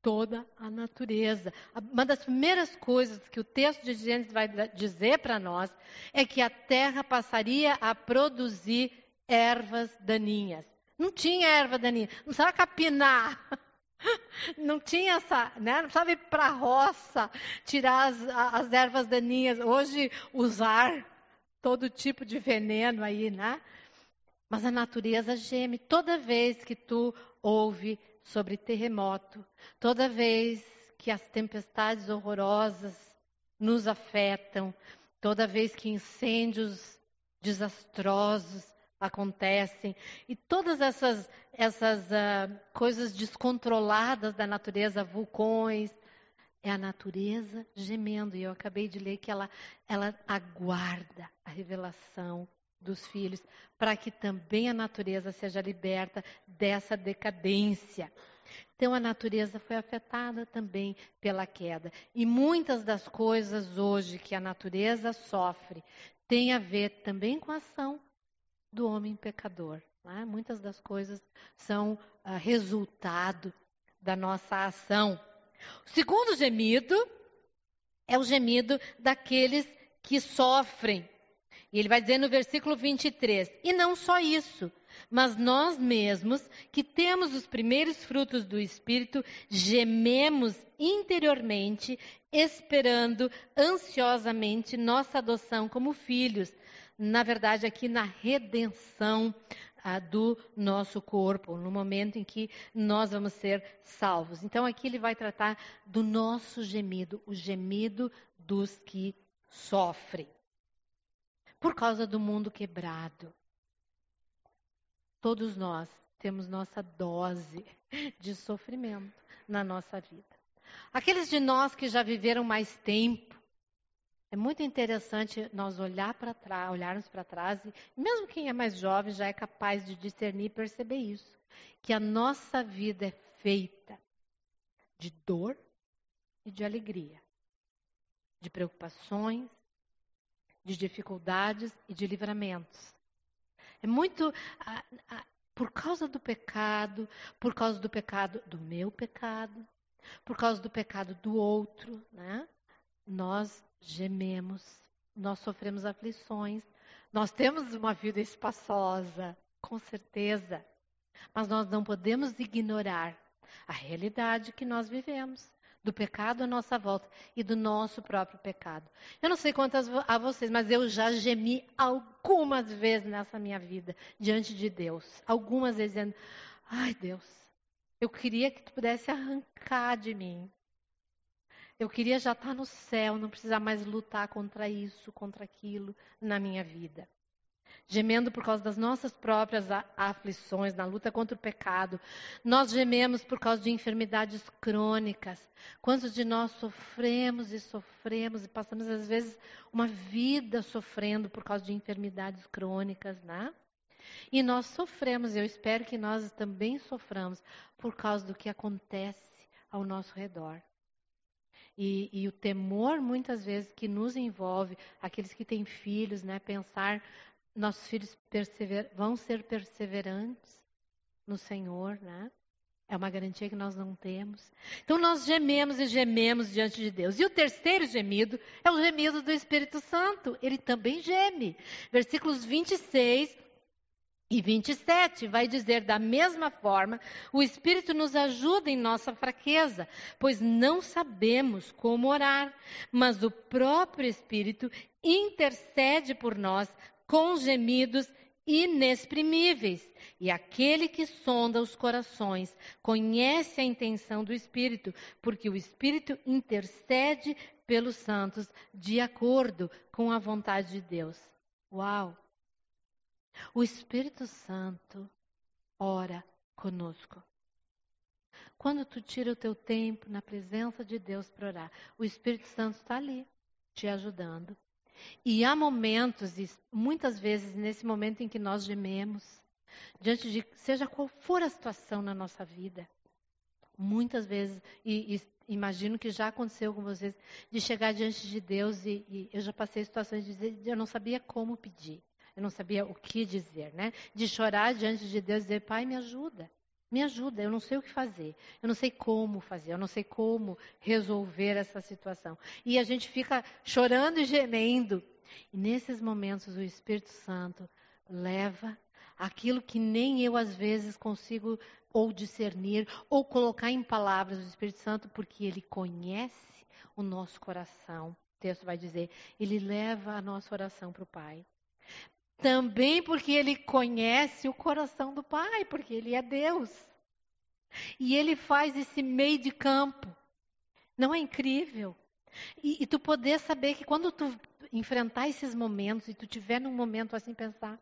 toda a natureza. Uma das primeiras coisas que o texto de Gênesis vai dizer para nós é que a terra passaria a produzir ervas daninhas. Não tinha erva daninha, não precisava capinar. [LAUGHS] Não tinha essa, né? não precisava ir para a roça tirar as, as ervas daninhas. Hoje, usar todo tipo de veneno aí, né? Mas a natureza geme toda vez que tu ouve sobre terremoto, toda vez que as tempestades horrorosas nos afetam, toda vez que incêndios desastrosos acontecem e todas essas essas uh, coisas descontroladas da natureza, vulcões, é a natureza gemendo. E eu acabei de ler que ela, ela aguarda a revelação dos filhos, para que também a natureza seja liberta dessa decadência. Então a natureza foi afetada também pela queda. E muitas das coisas hoje que a natureza sofre têm a ver também com a ação do homem pecador. É? Muitas das coisas são ah, resultado da nossa ação. O segundo gemido é o gemido daqueles que sofrem e ele vai dizer no versículo 23: E não só isso, mas nós mesmos, que temos os primeiros frutos do Espírito, gememos interiormente, esperando ansiosamente nossa adoção como filhos. Na verdade, aqui na redenção ah, do nosso corpo, no momento em que nós vamos ser salvos. Então, aqui ele vai tratar do nosso gemido, o gemido dos que sofrem por causa do mundo quebrado. Todos nós temos nossa dose de sofrimento na nossa vida. Aqueles de nós que já viveram mais tempo, é muito interessante nós olhar para trás, olharmos para trás, e mesmo quem é mais jovem já é capaz de discernir e perceber isso, que a nossa vida é feita de dor e de alegria, de preocupações de dificuldades e de livramentos. É muito a, a, por causa do pecado, por causa do pecado do meu pecado, por causa do pecado do outro, né? Nós gememos, nós sofremos aflições, nós temos uma vida espaçosa, com certeza, mas nós não podemos ignorar a realidade que nós vivemos do pecado à nossa volta e do nosso próprio pecado. Eu não sei quantas a vocês, mas eu já gemi algumas vezes nessa minha vida diante de Deus. Algumas vezes dizendo: Ai, Deus, eu queria que tu pudesse arrancar de mim. Eu queria já estar no céu, não precisar mais lutar contra isso, contra aquilo na minha vida. Gemendo por causa das nossas próprias aflições, na luta contra o pecado. Nós gememos por causa de enfermidades crônicas. Quantos de nós sofremos e sofremos e passamos, às vezes, uma vida sofrendo por causa de enfermidades crônicas, né? E nós sofremos, eu espero que nós também soframos por causa do que acontece ao nosso redor. E, e, o temor, muitas vezes, que nos envolve, aqueles que têm filhos, né, pensar nossos filhos vão ser perseverantes no Senhor, né? É uma garantia que nós não temos. Então nós gememos e gememos diante de Deus. E o terceiro gemido é o gemido do Espírito Santo. Ele também geme. Versículos 26 e 27 vai dizer da mesma forma: o Espírito nos ajuda em nossa fraqueza, pois não sabemos como orar, mas o próprio Espírito intercede por nós com gemidos inexprimíveis. E aquele que sonda os corações conhece a intenção do Espírito, porque o Espírito intercede pelos santos de acordo com a vontade de Deus. Uau! O Espírito Santo ora conosco. Quando tu tira o teu tempo na presença de Deus para orar, o Espírito Santo está ali, te ajudando. E há momentos, e muitas vezes nesse momento em que nós gememos, diante de seja qual for a situação na nossa vida, muitas vezes, e, e imagino que já aconteceu com vocês, de chegar diante de Deus e, e eu já passei situações de dizer, eu não sabia como pedir, eu não sabia o que dizer, né? De chorar diante de Deus e dizer, Pai, me ajuda. Me ajuda, eu não sei o que fazer, eu não sei como fazer, eu não sei como resolver essa situação. E a gente fica chorando e gemendo. E nesses momentos o Espírito Santo leva aquilo que nem eu às vezes consigo ou discernir ou colocar em palavras o Espírito Santo, porque ele conhece o nosso coração. O texto vai dizer, ele leva a nossa oração para o Pai. Também porque ele conhece o coração do Pai, porque ele é Deus. E ele faz esse meio de campo. Não é incrível? E, e, tu poder saber que quando tu enfrentar esses momentos e tu tiver num momento assim pensar,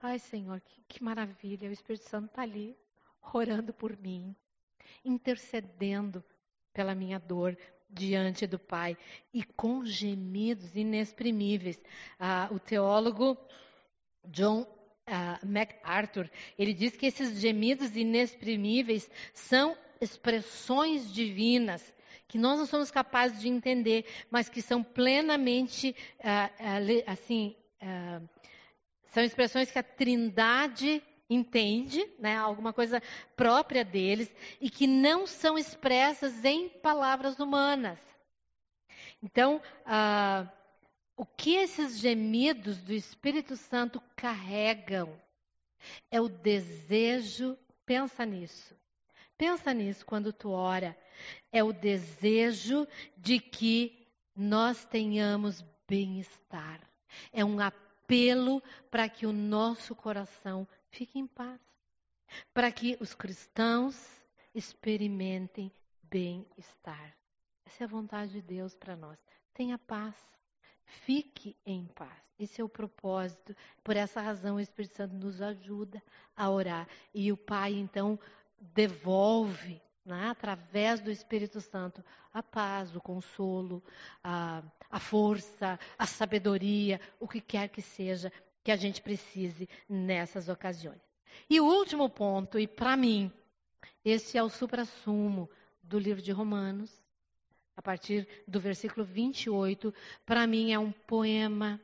ai Senhor, que, que maravilha, o Espírito Santo está ali orando por mim, intercedendo pela minha dor diante do Pai e com gemidos inexprimíveis. Ah, o teólogo John uh, MacArthur, ele diz que esses gemidos inexprimíveis são expressões divinas que nós não somos capazes de entender, mas que são plenamente uh, uh, assim são expressões que a Trindade entende, né, alguma coisa própria deles e que não são expressas em palavras humanas. Então, o que esses gemidos do Espírito Santo carregam é o desejo, pensa nisso. Pensa nisso quando tu ora. É o desejo de que nós tenhamos bem-estar. É um apelo para que o nosso coração fique em paz. Para que os cristãos experimentem bem-estar. Essa é a vontade de Deus para nós. Tenha paz. Fique em paz. Esse é o propósito. Por essa razão, o Espírito Santo nos ajuda a orar. E o Pai, então, devolve, né, através do Espírito Santo, a paz, o consolo, a, a força, a sabedoria, o que quer que seja que a gente precise nessas ocasiões. E o último ponto, e para mim, esse é o suprassumo do livro de Romanos, a partir do versículo 28, para mim é um poema.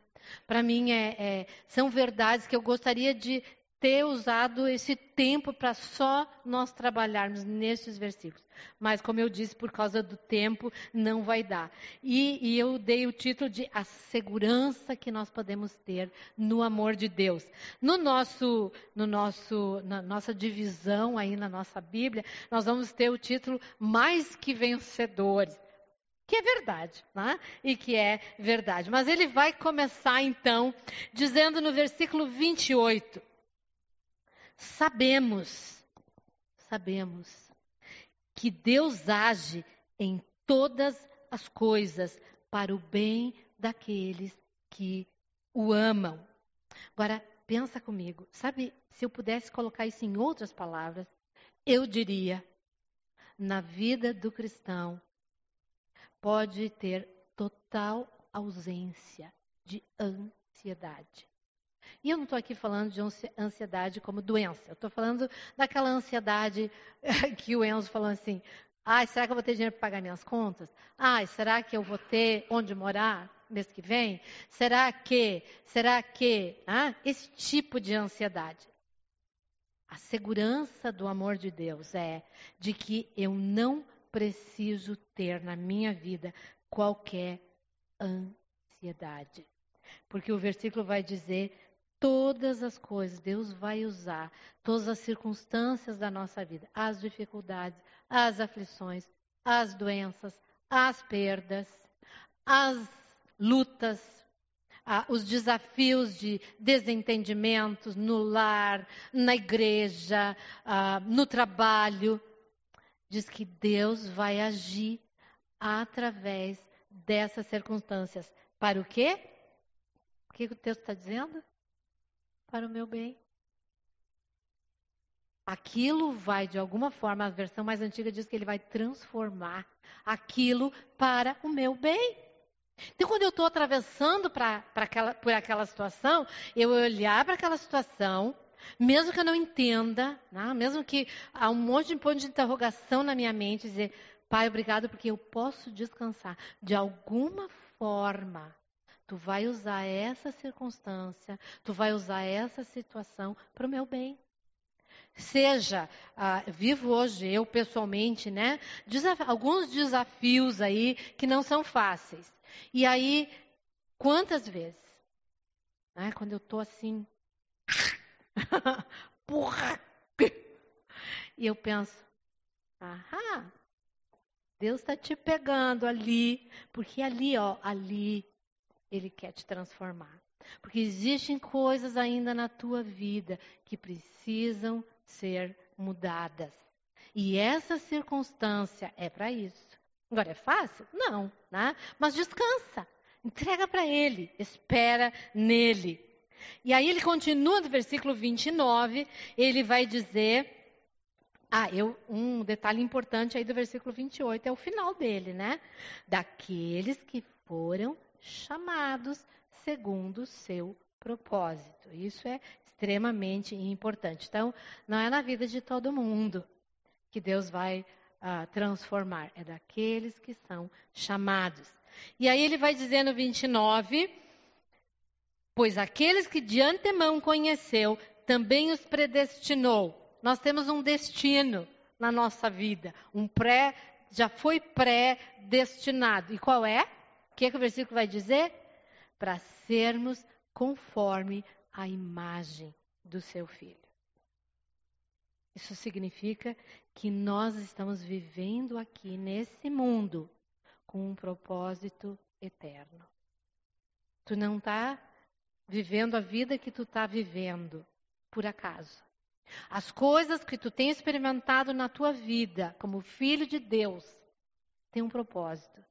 Para mim é, é, são verdades que eu gostaria de ter usado esse tempo para só nós trabalharmos nesses versículos. Mas, como eu disse, por causa do tempo, não vai dar. E, e, eu dei o título de A Segurança que nós podemos ter no amor de Deus. No nosso, no nosso, na nossa divisão aí na nossa Bíblia, nós vamos ter o título Mais que Vencedores que é verdade, né? e que é verdade. Mas ele vai começar então dizendo no versículo 28: Sabemos, sabemos que Deus age em todas as coisas para o bem daqueles que o amam. Agora, pensa comigo. Sabe, se eu pudesse colocar isso em outras palavras, eu diria: na vida do cristão pode ter total ausência de ansiedade. E eu não estou aqui falando de ansiedade como doença. Eu estou falando daquela ansiedade [LAUGHS] que o Enzo falou assim: ai, será que eu vou ter dinheiro para pagar minhas contas? Ai, será que eu vou ter onde morar mês que vem? Será que? Será que? Ah, esse tipo de ansiedade. A segurança do amor de Deus é de que eu não preciso ter na minha vida qualquer ansiedade. Porque o versículo vai dizer todas as coisas, Deus vai usar todas as circunstâncias da nossa vida, as dificuldades, as aflições, as doenças, as perdas, as lutas, os desafios de desentendimentos no lar, na igreja, no trabalho. Diz que Deus vai agir através dessas circunstâncias. Para o quê? O que o texto está dizendo? para o meu bem. Aquilo vai, de alguma forma, a versão mais antiga diz que ele vai transformar aquilo para o meu bem. Então, quando eu estou atravessando pra, pra aquela, por aquela situação, eu olhar para aquela situação, mesmo que eu não entenda, né? mesmo que há um monte de ponto de interrogação na minha mente, dizer, Pai, obrigado porque eu posso descansar. De alguma forma, Tu vai usar essa circunstância, tu vai usar essa situação para o meu bem. Seja, ah, vivo hoje, eu pessoalmente, né? Desaf alguns desafios aí que não são fáceis. E aí, quantas vezes? Né, quando eu estou assim. [LAUGHS] Porra! E eu penso, ahá, Deus está te pegando ali, porque ali, ó, ali ele quer te transformar. Porque existem coisas ainda na tua vida que precisam ser mudadas. E essa circunstância é para isso. Agora é fácil? Não, né? Mas descansa. Entrega para ele, espera nele. E aí ele continua no versículo 29, ele vai dizer ah, eu, um detalhe importante aí do versículo 28 é o final dele, né? Daqueles que foram chamados segundo o seu propósito. Isso é extremamente importante. Então, não é na vida de todo mundo que Deus vai uh, transformar, é daqueles que são chamados. E aí ele vai dizer no 29, pois aqueles que de antemão conheceu, também os predestinou. Nós temos um destino na nossa vida, um pré, já foi pré-destinado. E qual é? O que, é que o versículo vai dizer? Para sermos conforme a imagem do seu filho. Isso significa que nós estamos vivendo aqui nesse mundo com um propósito eterno. Tu não está vivendo a vida que tu está vivendo por acaso. As coisas que tu tem experimentado na tua vida como filho de Deus têm um propósito.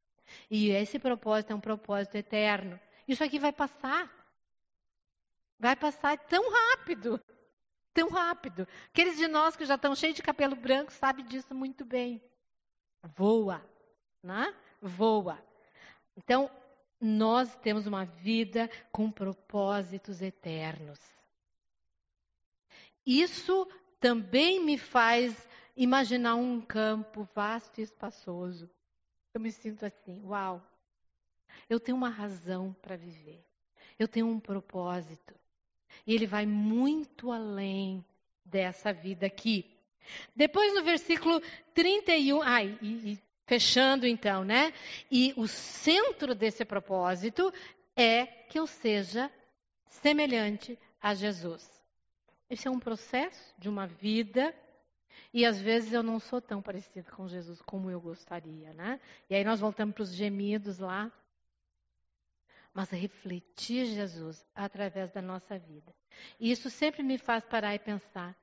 E esse propósito é um propósito eterno. Isso aqui vai passar. Vai passar tão rápido. Tão rápido. Aqueles de nós que já estão cheios de cabelo branco sabem disso muito bem. Voa. Né? Voa. Então, nós temos uma vida com propósitos eternos. Isso também me faz imaginar um campo vasto e espaçoso. Eu me sinto assim, uau, eu tenho uma razão para viver. Eu tenho um propósito. E ele vai muito além dessa vida aqui. Depois no versículo 31, ai, e, e, fechando então, né? E o centro desse propósito é que eu seja semelhante a Jesus. Esse é um processo de uma vida e às vezes eu não sou tão parecida com Jesus como eu gostaria, né? E aí nós voltamos para os gemidos lá. Mas refletir Jesus através da nossa vida. E isso sempre me faz parar e pensar: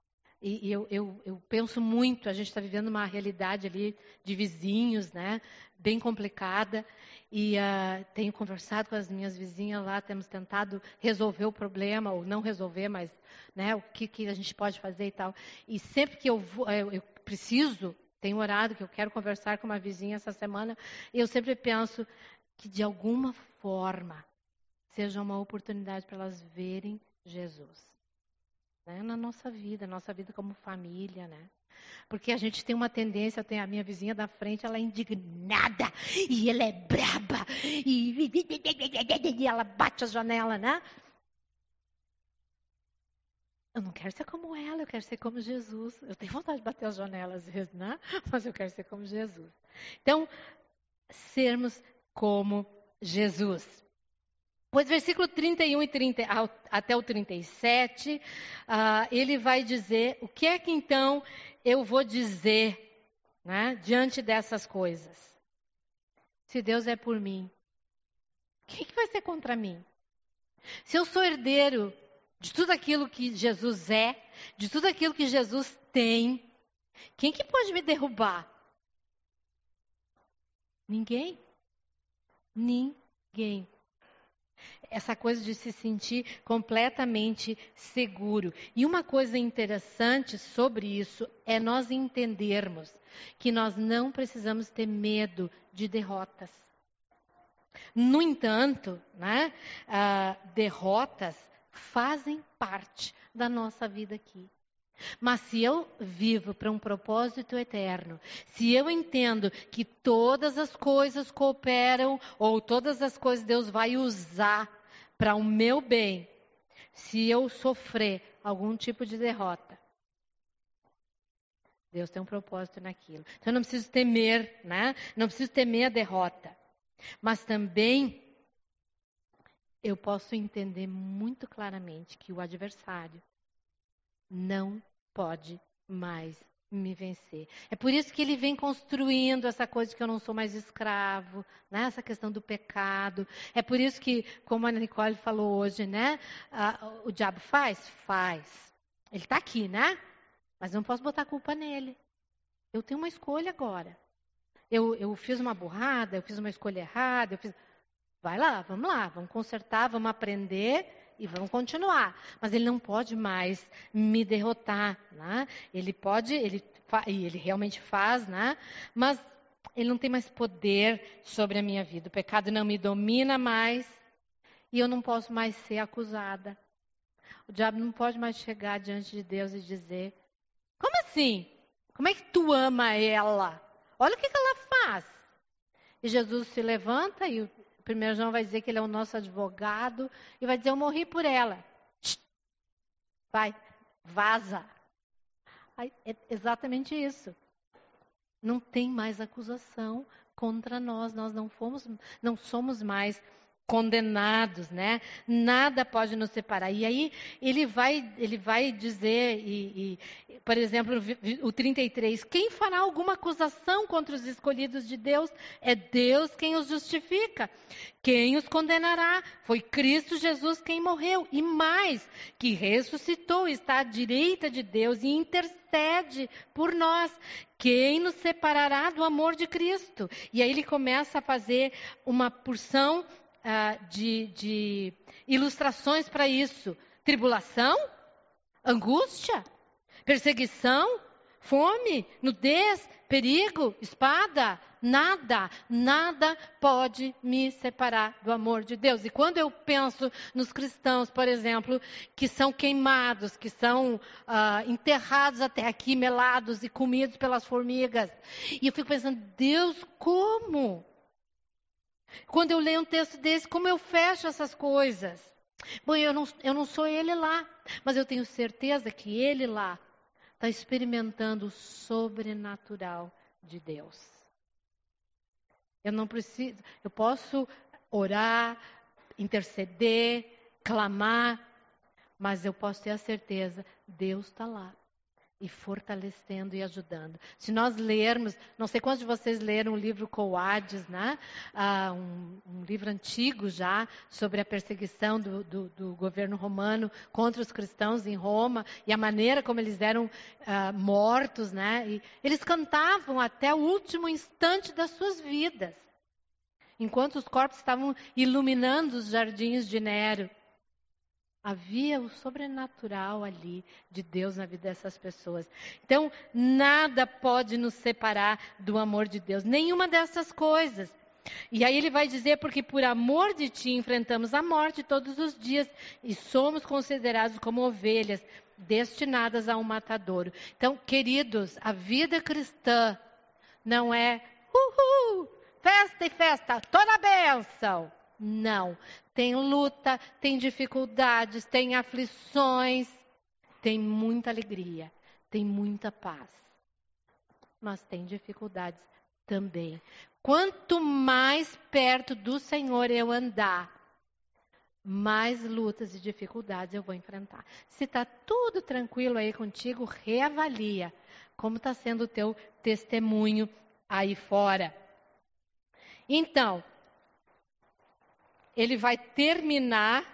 E, e eu, eu, eu, penso muito, a gente está vivendo uma realidade ali de vizinhos, né? Bem complicada. E uh, tenho conversado com as minhas vizinhas lá, temos tentado resolver o problema, ou não resolver, mas né, o que, que a gente pode fazer e tal. E sempre que eu, vou, eu, eu preciso, tenho orado, que eu quero conversar com uma vizinha essa semana, eu sempre penso que de alguma forma seja uma oportunidade para elas verem Jesus né? na nossa vida, nossa vida como família, né? Porque a gente tem uma tendência, tem a minha vizinha da frente, ela é indignada, e ela é braba, e, e ela bate as janelas, né? Eu não quero ser como ela, eu quero ser como Jesus. Eu tenho vontade de bater as janelas às vezes, né? [LAUGHS] Mas eu quero ser como Jesus. Então, sermos como Jesus. Pois versículo 31 e 30, até o 37, uh, ah, ele vai dizer o que é que então eu vou dizer né, diante dessas coisas. Se Deus é por mim, quem que vai ser contra mim? Se eu sou herdeiro de tudo aquilo que Jesus é, de tudo aquilo que Jesus tem, quem que pode me derrubar? Ninguém. Ninguém essa coisa de se sentir completamente seguro. E uma coisa interessante sobre isso é nós entendermos que nós não precisamos ter medo de derrotas. No entanto, né, uh, derrotas fazem parte da nossa vida aqui. Mas se eu vivo para um propósito eterno, se eu entendo que todas as coisas cooperam ou todas as coisas Deus vai usar para o meu bem, se eu sofrer algum tipo de derrota, Deus tem um propósito naquilo. Então eu não preciso temer, né? Não preciso temer a derrota. Mas também eu posso entender muito claramente que o adversário não pode mais me vencer. É por isso que ele vem construindo essa coisa de que eu não sou mais escravo, né? essa questão do pecado. É por isso que, como a Nicole falou hoje, né? Ah, o diabo faz? Faz. Ele está aqui, né? Mas não posso botar a culpa nele. Eu tenho uma escolha agora. Eu, eu fiz uma burrada, eu fiz uma escolha errada, eu fiz. Vai lá, vamos lá, vamos consertar, vamos aprender e vamos continuar. Mas ele não pode mais me derrotar, né? Ele pode, ele e ele realmente faz, né? Mas ele não tem mais poder sobre a minha vida. O pecado não me domina mais e eu não posso mais ser acusada. O diabo não pode mais chegar diante de Deus e dizer: Como assim? Como é que tu ama ela? Olha o que, que ela faz. E Jesus se levanta e o Primeiro João vai dizer que ele é o nosso advogado e vai dizer: Eu morri por ela. Vai, vaza. É exatamente isso. Não tem mais acusação contra nós. Nós não fomos, não somos mais condenados, né? Nada pode nos separar. E aí ele vai, ele vai dizer, e, e, por exemplo, o 33, quem fará alguma acusação contra os escolhidos de Deus? É Deus quem os justifica. Quem os condenará? Foi Cristo Jesus quem morreu. E mais, que ressuscitou, está à direita de Deus e intercede por nós. Quem nos separará do amor de Cristo? E aí ele começa a fazer uma porção ah, de, de ilustrações para isso: tribulação, angústia, perseguição, fome, nudez, perigo, espada. Nada, nada pode me separar do amor de Deus. E quando eu penso nos cristãos, por exemplo, que são queimados, que são ah, enterrados até aqui, melados e comidos pelas formigas, e eu fico pensando, Deus, como? Quando eu leio um texto desse, como eu fecho essas coisas? Bom, eu não, eu não sou ele lá, mas eu tenho certeza que ele lá está experimentando o sobrenatural de Deus. Eu não preciso, eu posso orar, interceder, clamar, mas eu posso ter a certeza, Deus está lá. E fortalecendo e ajudando. Se nós lermos, não sei quantos de vocês leram o livro Coades, né? Ah, um, um, livro antigo já sobre a perseguição do, do, do, governo romano contra os cristãos em Roma e a maneira como eles eram ah, mortos, né? E eles cantavam até o último instante das suas vidas, enquanto os corpos estavam iluminando os jardins de Nero. Havia o sobrenatural ali de Deus na vida dessas pessoas. Então, nada pode nos separar do amor de Deus, nenhuma dessas coisas. E aí ele vai dizer: porque por amor de ti enfrentamos a morte todos os dias e somos considerados como ovelhas destinadas a um matadouro. Então, queridos, a vida cristã não é uhul, festa e festa, toda bênção. Não. Tem luta, tem dificuldades, tem aflições, tem muita alegria, tem muita paz. Mas tem dificuldades também. Quanto mais perto do Senhor eu andar, mais lutas e dificuldades eu vou enfrentar. Se está tudo tranquilo aí contigo, reavalia como está sendo o teu testemunho aí fora. Então, ele vai terminar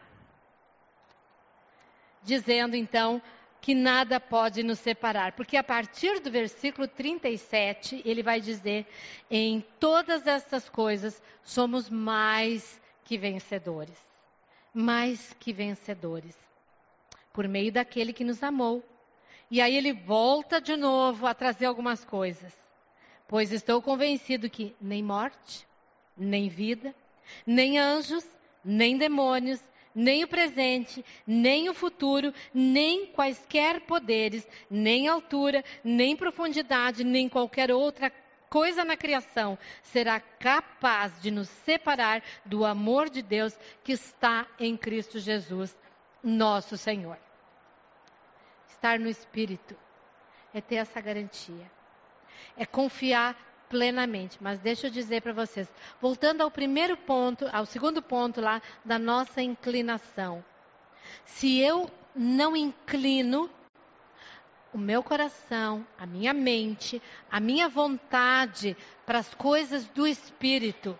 dizendo então que nada pode nos separar, porque a partir do versículo 37, ele vai dizer: em todas essas coisas somos mais que vencedores. Mais que vencedores. Por meio daquele que nos amou. E aí ele volta de novo a trazer algumas coisas. Pois estou convencido que nem morte, nem vida, nem anjos, nem demônios, nem o presente, nem o futuro, nem quaisquer poderes, nem altura, nem profundidade, nem qualquer outra coisa na criação será capaz de nos separar do amor de Deus que está em Cristo Jesus, nosso Senhor. Estar no Espírito é ter essa garantia, é confiar plenamente. Mas deixa eu dizer para vocês, voltando ao primeiro ponto, ao segundo ponto lá da nossa inclinação. Se eu não inclino o meu coração, a minha mente, a minha vontade para as coisas do espírito,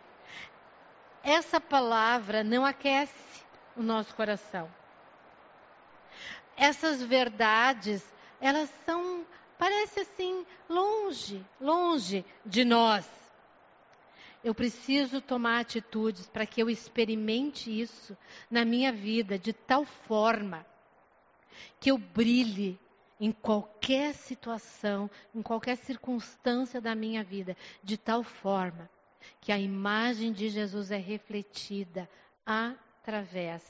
essa palavra não aquece o nosso coração. Essas verdades, elas são parece assim longe, longe de nós. Eu preciso tomar atitudes para que eu experimente isso na minha vida de tal forma que eu brilhe em qualquer situação, em qualquer circunstância da minha vida, de tal forma que a imagem de Jesus é refletida através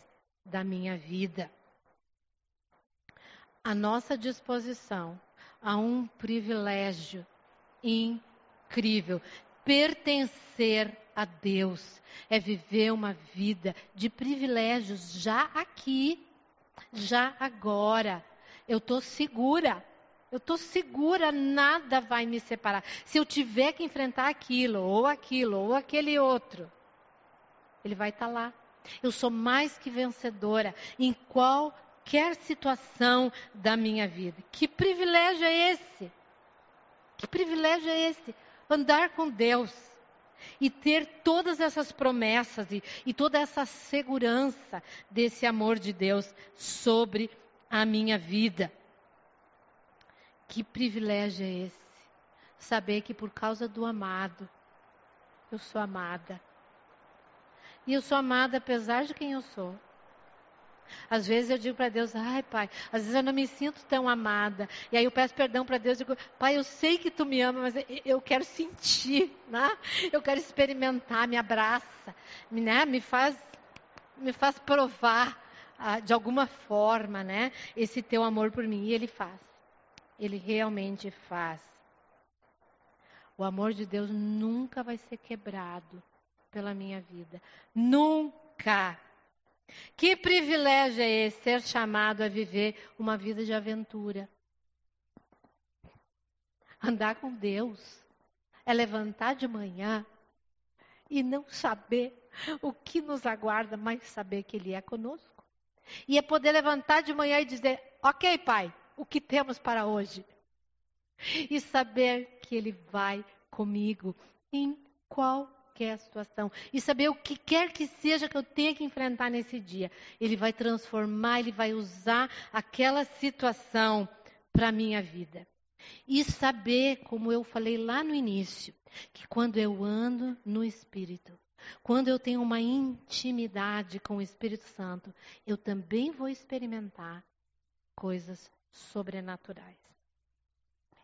da minha vida. A nossa disposição a um privilégio incrível. Pertencer a Deus é viver uma vida de privilégios já aqui, já agora. Eu estou segura. Eu estou segura, nada vai me separar. Se eu tiver que enfrentar aquilo, ou aquilo, ou aquele outro, ele vai estar tá lá. Eu sou mais que vencedora em qual qualquer situação da minha vida. Que privilégio é esse? Que privilégio é esse? Andar com Deus e ter todas essas promessas e, e toda essa segurança desse amor de Deus sobre a minha vida. Que privilégio é esse? Saber que por causa do amado, eu sou amada. E eu sou amada apesar de quem eu sou. Às vezes eu digo para Deus, ai pai, às vezes eu não me sinto tão amada. E aí eu peço perdão para Deus e digo, pai, eu sei que tu me ama, mas eu quero sentir, né? Eu quero experimentar, me abraça, né? me, faz, me faz provar ah, de alguma forma, né? Esse teu amor por mim. E ele faz. Ele realmente faz. O amor de Deus nunca vai ser quebrado pela minha vida. Nunca. Que privilégio é esse ser chamado a viver uma vida de aventura? Andar com Deus é levantar de manhã e não saber o que nos aguarda, mas saber que Ele é conosco. E é poder levantar de manhã e dizer: Ok, Pai, o que temos para hoje? e saber que Ele vai comigo em qualquer situação e saber o que quer que seja que eu tenha que enfrentar nesse dia. Ele vai transformar, Ele vai usar aquela situação para a minha vida. E saber, como eu falei lá no início, que quando eu ando no Espírito, quando eu tenho uma intimidade com o Espírito Santo, eu também vou experimentar coisas sobrenaturais.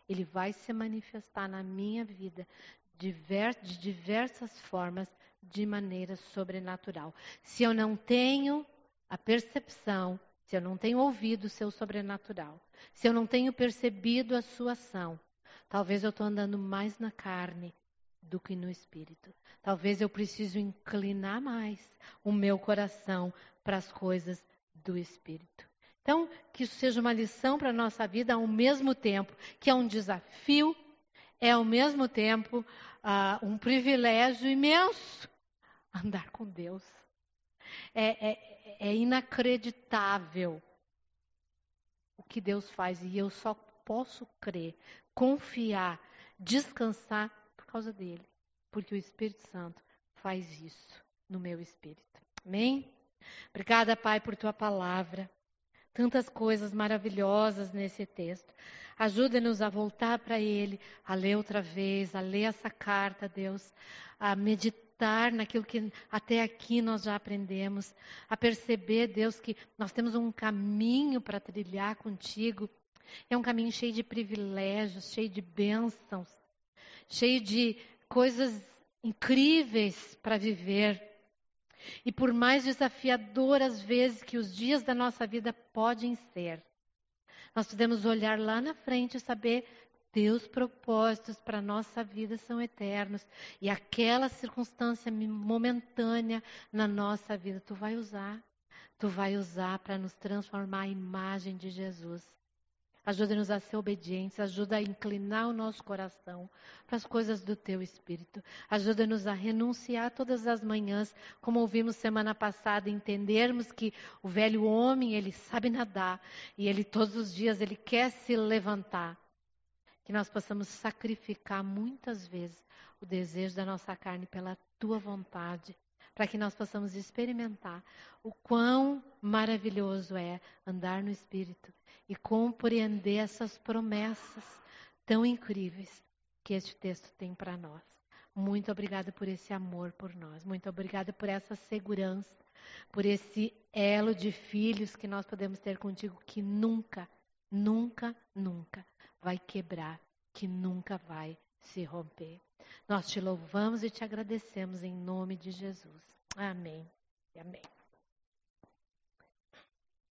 Ele vai se manifestar na minha vida de diversas formas, de maneira sobrenatural. Se eu não tenho a percepção, se eu não tenho ouvido o seu sobrenatural, se eu não tenho percebido a sua ação, talvez eu estou andando mais na carne do que no espírito. Talvez eu preciso inclinar mais o meu coração para as coisas do espírito. Então, que isso seja uma lição para a nossa vida ao mesmo tempo que é um desafio, é ao mesmo tempo uh, um privilégio imenso andar com Deus. É, é, é inacreditável o que Deus faz e eu só posso crer, confiar, descansar por causa dele, porque o Espírito Santo faz isso no meu espírito. Amém? Obrigada, Pai, por tua palavra. Tantas coisas maravilhosas nesse texto. Ajuda-nos a voltar para Ele, a ler outra vez, a ler essa carta, Deus, a meditar naquilo que até aqui nós já aprendemos, a perceber, Deus, que nós temos um caminho para trilhar contigo. É um caminho cheio de privilégios, cheio de bênçãos, cheio de coisas incríveis para viver. E por mais desafiadoras vezes que os dias da nossa vida podem ser, nós podemos olhar lá na frente e saber teus propósitos para a nossa vida são eternos. E aquela circunstância momentânea na nossa vida, tu vai usar. Tu vai usar para nos transformar à imagem de Jesus. Ajuda-nos a ser obedientes, ajuda a inclinar o nosso coração para as coisas do teu espírito. Ajuda-nos a renunciar todas as manhãs, como ouvimos semana passada, entendermos que o velho homem, ele sabe nadar e ele todos os dias ele quer se levantar. Que nós possamos sacrificar muitas vezes o desejo da nossa carne pela tua vontade, para que nós possamos experimentar o quão maravilhoso é andar no espírito e compreender essas promessas tão incríveis que este texto tem para nós. Muito obrigada por esse amor por nós. Muito obrigada por essa segurança, por esse elo de filhos que nós podemos ter contigo que nunca, nunca, nunca vai quebrar, que nunca vai se romper. Nós te louvamos e te agradecemos em nome de Jesus. Amém. Amém.